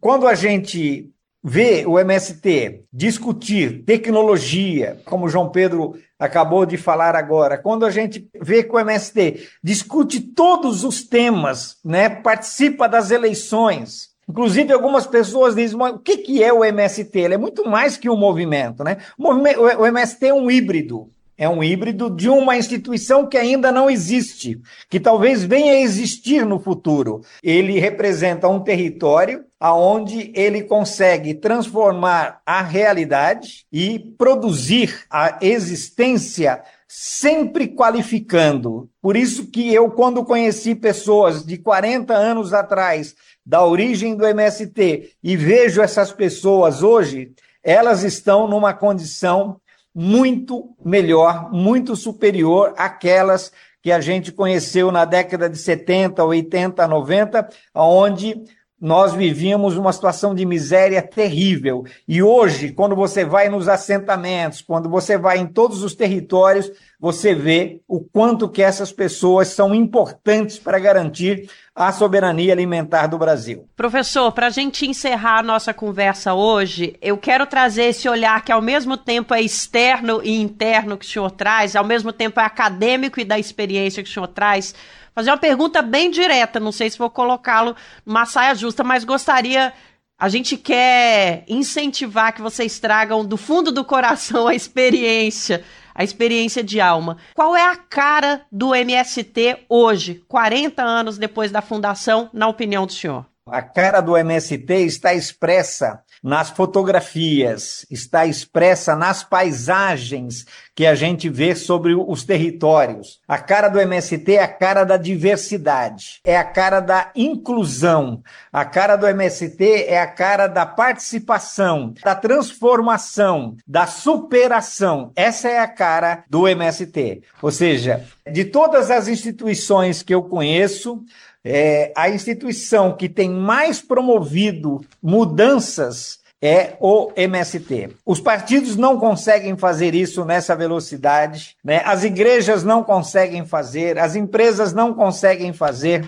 quando a gente vê o MST discutir tecnologia, como o João Pedro acabou de falar agora, quando a gente vê que o MST discute todos os temas, né, participa das eleições, Inclusive, algumas pessoas dizem, o que, que é o MST? Ele é muito mais que um movimento, né? O MST é um híbrido. É um híbrido de uma instituição que ainda não existe, que talvez venha a existir no futuro. Ele representa um território aonde ele consegue transformar a realidade e produzir a existência sempre qualificando. Por isso que eu, quando conheci pessoas de 40 anos atrás, da origem do MST, e vejo essas pessoas hoje, elas estão numa condição muito melhor, muito superior àquelas que a gente conheceu na década de 70, 80, 90, onde nós vivíamos uma situação de miséria terrível. E hoje, quando você vai nos assentamentos, quando você vai em todos os territórios, você vê o quanto que essas pessoas são importantes para garantir a soberania alimentar do Brasil. Professor, para a gente encerrar a nossa conversa hoje, eu quero trazer esse olhar que ao mesmo tempo é externo e interno que o senhor traz, ao mesmo tempo é acadêmico e da experiência que o senhor traz fazer uma pergunta bem direta. Não sei se vou colocá-lo numa saia justa, mas gostaria. A gente quer incentivar que vocês tragam do fundo do coração a experiência, a experiência de alma. Qual é a cara do MST hoje, 40 anos depois da fundação, na opinião do senhor? A cara do MST está expressa nas fotografias, está expressa nas paisagens que a gente vê sobre os territórios. A cara do MST é a cara da diversidade, é a cara da inclusão. A cara do MST é a cara da participação, da transformação, da superação. Essa é a cara do MST. Ou seja, de todas as instituições que eu conheço, é, a instituição que tem mais promovido mudanças é o MST. Os partidos não conseguem fazer isso nessa velocidade, né? as igrejas não conseguem fazer, as empresas não conseguem fazer.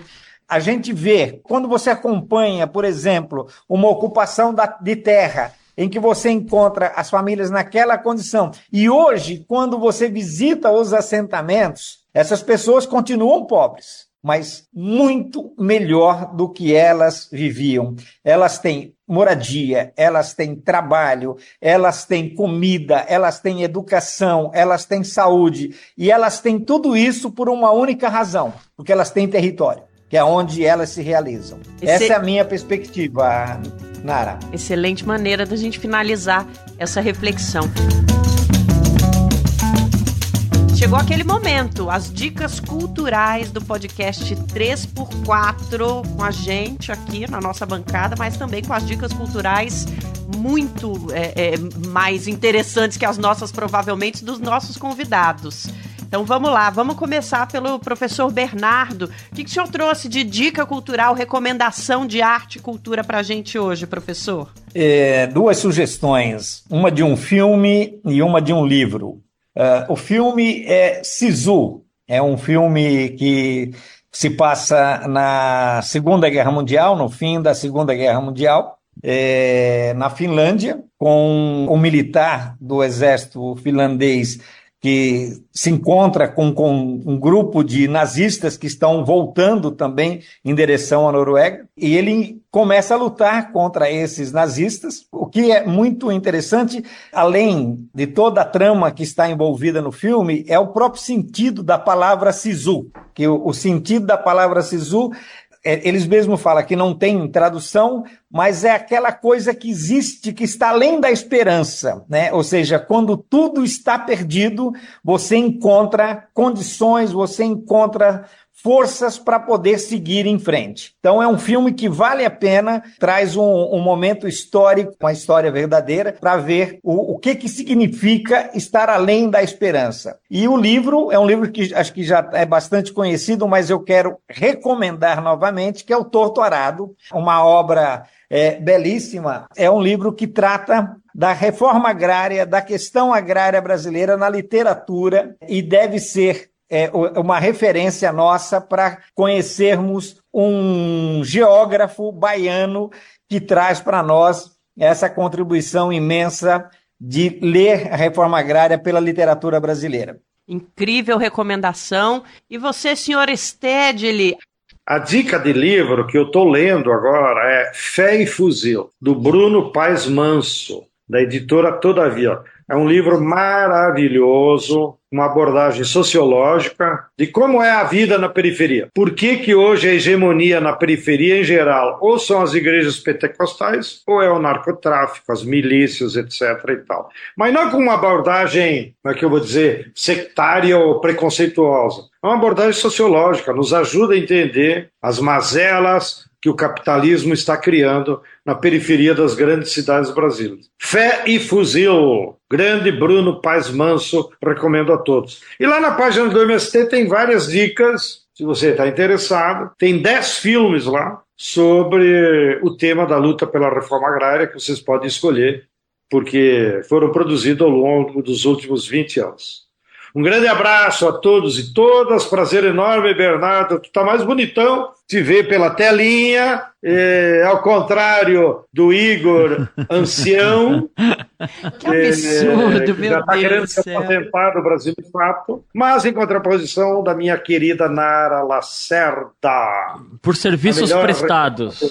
A gente vê, quando você acompanha, por exemplo, uma ocupação da, de terra, em que você encontra as famílias naquela condição, e hoje, quando você visita os assentamentos, Essas pessoas continuam pobres, mas muito melhor do que elas viviam. Elas têm moradia, elas têm trabalho, elas têm comida, elas têm educação, elas têm saúde, e elas têm tudo isso por uma única razão, porque elas têm território, que é onde elas se realizam. Esse... Essa é a minha perspectiva, Nara. Excelente maneira da gente finalizar essa reflexão. Chegou aquele momento, as dicas culturais do podcast 3x4 com a gente aqui na nossa bancada, mas também com as dicas culturais muito é, é, mais interessantes que as nossas, provavelmente, dos nossos convidados. Então vamos lá, vamos começar pelo professor Bernardo. O que, que o senhor trouxe de dica cultural, recomendação de arte e cultura para a gente hoje, professor? É, duas sugestões, uma de um filme e uma de um livro. Uh, o filme é Sisu, é um filme que se passa na Segunda Guerra Mundial, no fim da Segunda Guerra Mundial, é, na Finlândia, com um militar do exército finlandês que se encontra com, com, um grupo de nazistas que estão voltando também em direção à Noruega, e ele começa a lutar contra esses nazistas. O que é muito interessante, além de toda a trama que está envolvida no filme, é o próprio sentido da palavra Sisu, que o, o sentido da palavra Sisu eles mesmos falam que não tem tradução, mas é aquela coisa que existe, que está além da esperança, né? Ou seja, quando tudo está perdido, você encontra condições, você encontra forças para poder seguir em frente. Então é um filme que vale a pena, traz um, um momento histórico, uma história verdadeira, para ver o, o que, que significa estar além da esperança. E o livro é um livro que acho que já é bastante conhecido, mas eu quero recomendar novamente, que é o Torto Arado, uma obra é, belíssima. É um livro que trata da reforma agrária, da questão agrária brasileira na literatura e deve ser é, uma referência nossa para conhecermos um geógrafo baiano que traz para nós essa contribuição imensa de ler a reforma agrária pela literatura brasileira. Incrível recomendação. E você, senhor Stedley? A dica de livro que eu estou lendo agora é Fé e Fuzil, do Bruno Paes Manso, da editora Todavia. É um livro maravilhoso, uma abordagem sociológica de como é a vida na periferia. Por que, que hoje a hegemonia na periferia em geral ou são as igrejas pentecostais ou é o narcotráfico, as milícias, etc. e tal. Mas não com uma abordagem, como é que eu vou dizer, sectária ou preconceituosa. É uma abordagem sociológica, nos ajuda a entender as mazelas, que o capitalismo está criando na periferia das grandes cidades brasileiras. Fé e Fuzil, grande Bruno Paz Manso, recomendo a todos. E lá na página do MST tem várias dicas, se você está interessado. Tem dez filmes lá sobre o tema da luta pela reforma agrária que vocês podem escolher, porque foram produzidos ao longo dos últimos 20 anos. Um grande abraço a todos e todas. Prazer enorme, Bernardo. Tu tá mais bonitão. Te ver pela telinha. É, ao contrário do Igor, ancião. Que absurdo, é, meu já tá querendo se aposentar do Brasil de fato. Mas em contraposição da minha querida Nara Lacerda. Por serviços prestados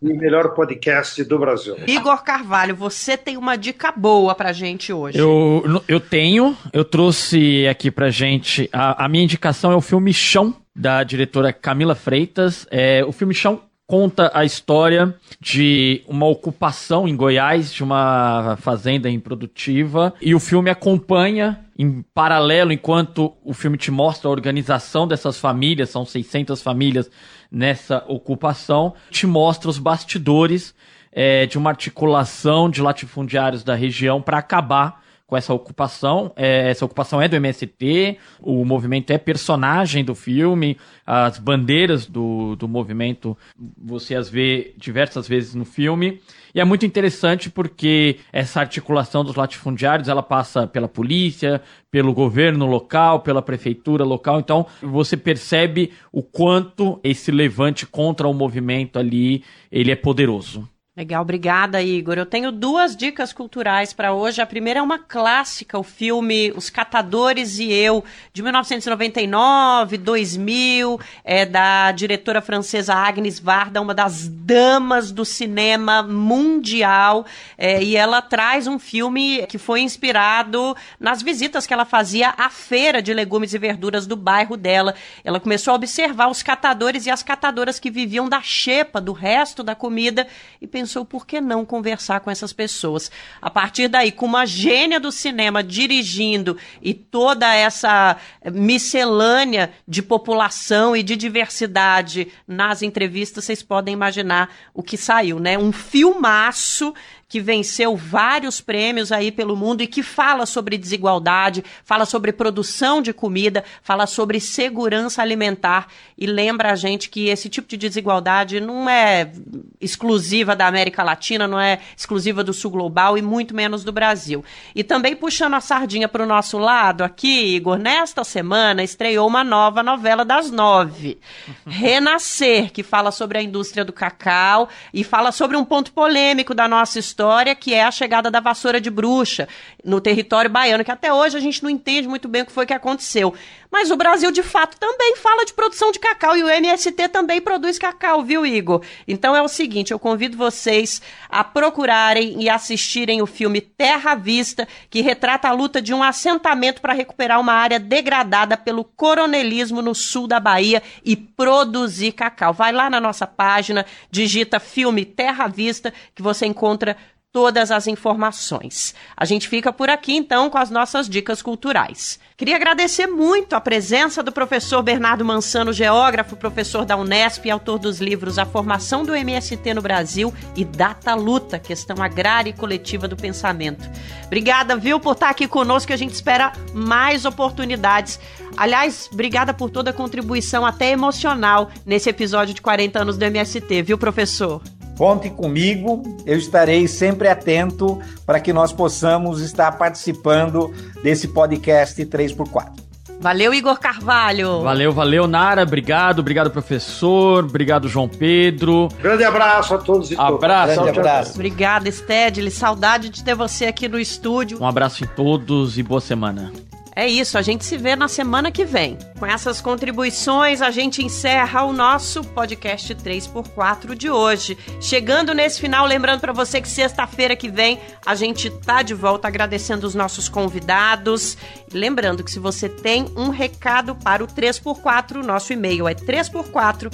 e melhor podcast do Brasil. Igor Carvalho, você tem uma dica boa pra gente hoje. Eu, eu tenho, eu trouxe aqui pra gente, a, a minha indicação é o filme Chão, da diretora Camila Freitas. É, o filme Chão conta a história de uma ocupação em Goiás de uma fazenda improdutiva e o filme acompanha em paralelo enquanto o filme te mostra a organização dessas famílias, são 600 famílias nessa ocupação, te mostra os bastidores é, de uma articulação de latifundiários da região para acabar com essa ocupação. É, essa ocupação é do MST, o movimento é personagem do filme, as bandeiras do, do movimento você as vê diversas vezes no filme. E é muito interessante porque essa articulação dos latifundiários ela passa pela polícia, pelo governo local, pela prefeitura local. Então você percebe o quanto esse levante contra o movimento ali ele é poderoso. Legal, obrigada, Igor. Eu tenho duas dicas culturais para hoje. A primeira é uma clássica, o filme Os Catadores e Eu, de 1999, 2000, é da diretora francesa Agnes Varda, uma das damas do cinema mundial. É, e ela traz um filme que foi inspirado nas visitas que ela fazia à feira de legumes e verduras do bairro dela. Ela começou a observar os catadores e as catadoras que viviam da xepa, do resto da comida, e pensou pensou por que não conversar com essas pessoas. A partir daí, com uma gênia do cinema dirigindo e toda essa miscelânea de população e de diversidade nas entrevistas, vocês podem imaginar o que saiu, né? Um filmaço que venceu vários prêmios aí pelo mundo e que fala sobre desigualdade, fala sobre produção de comida, fala sobre segurança alimentar e lembra a gente que esse tipo de desigualdade não é exclusiva da América Latina, não é exclusiva do Sul Global e muito menos do Brasil. E também puxando a sardinha para o nosso lado aqui, Igor, nesta semana estreou uma nova novela das nove, Renascer, que fala sobre a indústria do cacau e fala sobre um ponto polêmico da nossa história história, que é a chegada da vassoura de bruxa no território baiano, que até hoje a gente não entende muito bem o que foi que aconteceu. Mas o Brasil, de fato, também fala de produção de cacau e o MST também produz cacau, viu, Igor? Então é o seguinte, eu convido vocês a procurarem e assistirem o filme Terra Vista, que retrata a luta de um assentamento para recuperar uma área degradada pelo coronelismo no sul da Bahia e produzir cacau. Vai lá na nossa página, digita filme Terra Vista, que você encontra todas as informações. A gente fica por aqui então com as nossas dicas culturais. Queria agradecer muito a presença do professor Bernardo Mansano, geógrafo, professor da Unesp e autor dos livros A Formação do MST no Brasil e Data Luta, questão agrária e coletiva do pensamento. Obrigada, viu, por estar aqui conosco, a gente espera mais oportunidades. Aliás, obrigada por toda a contribuição, até emocional, nesse episódio de 40 anos do MST, viu, professor? Conte comigo, eu estarei sempre atento para que nós possamos estar participando desse podcast 3x4. Valeu, Igor Carvalho. Valeu, valeu, Nara. Obrigado, obrigado, professor. Obrigado, João Pedro. Grande abraço a todos e todas. Abraço. Grande abraço. Obrigada, Stedley. Saudade de ter você aqui no estúdio. Um abraço em todos e boa semana. É isso, a gente se vê na semana que vem. Com essas contribuições, a gente encerra o nosso podcast 3x4 de hoje. Chegando nesse final, lembrando para você que sexta-feira que vem a gente tá de volta agradecendo os nossos convidados. lembrando que se você tem um recado para o 3x4, nosso e-mail é 3x4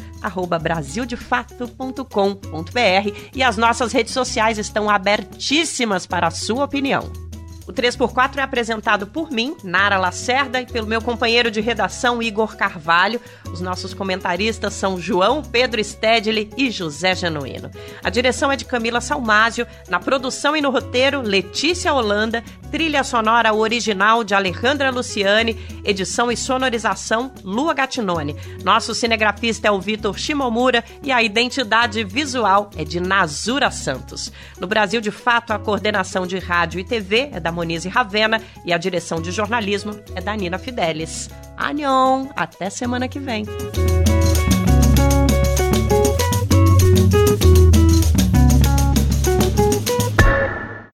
brasildefato.com.br e as nossas redes sociais estão abertíssimas para a sua opinião. O 3x4 é apresentado por mim, Nara Lacerda, e pelo meu companheiro de redação, Igor Carvalho. Os nossos comentaristas são João Pedro Stedley e José Genuíno. A direção é de Camila Salmásio, na produção e no roteiro, Letícia Holanda, trilha sonora original de Alejandra Luciane, edição e sonorização, Lua Gatinone. Nosso cinegrafista é o Vitor Shimomura e a identidade visual é de Nazura Santos. No Brasil, de fato, a coordenação de rádio e TV é da Monize Ravena e a direção de jornalismo é da Nina Fidelis. Anion! Até semana que vem.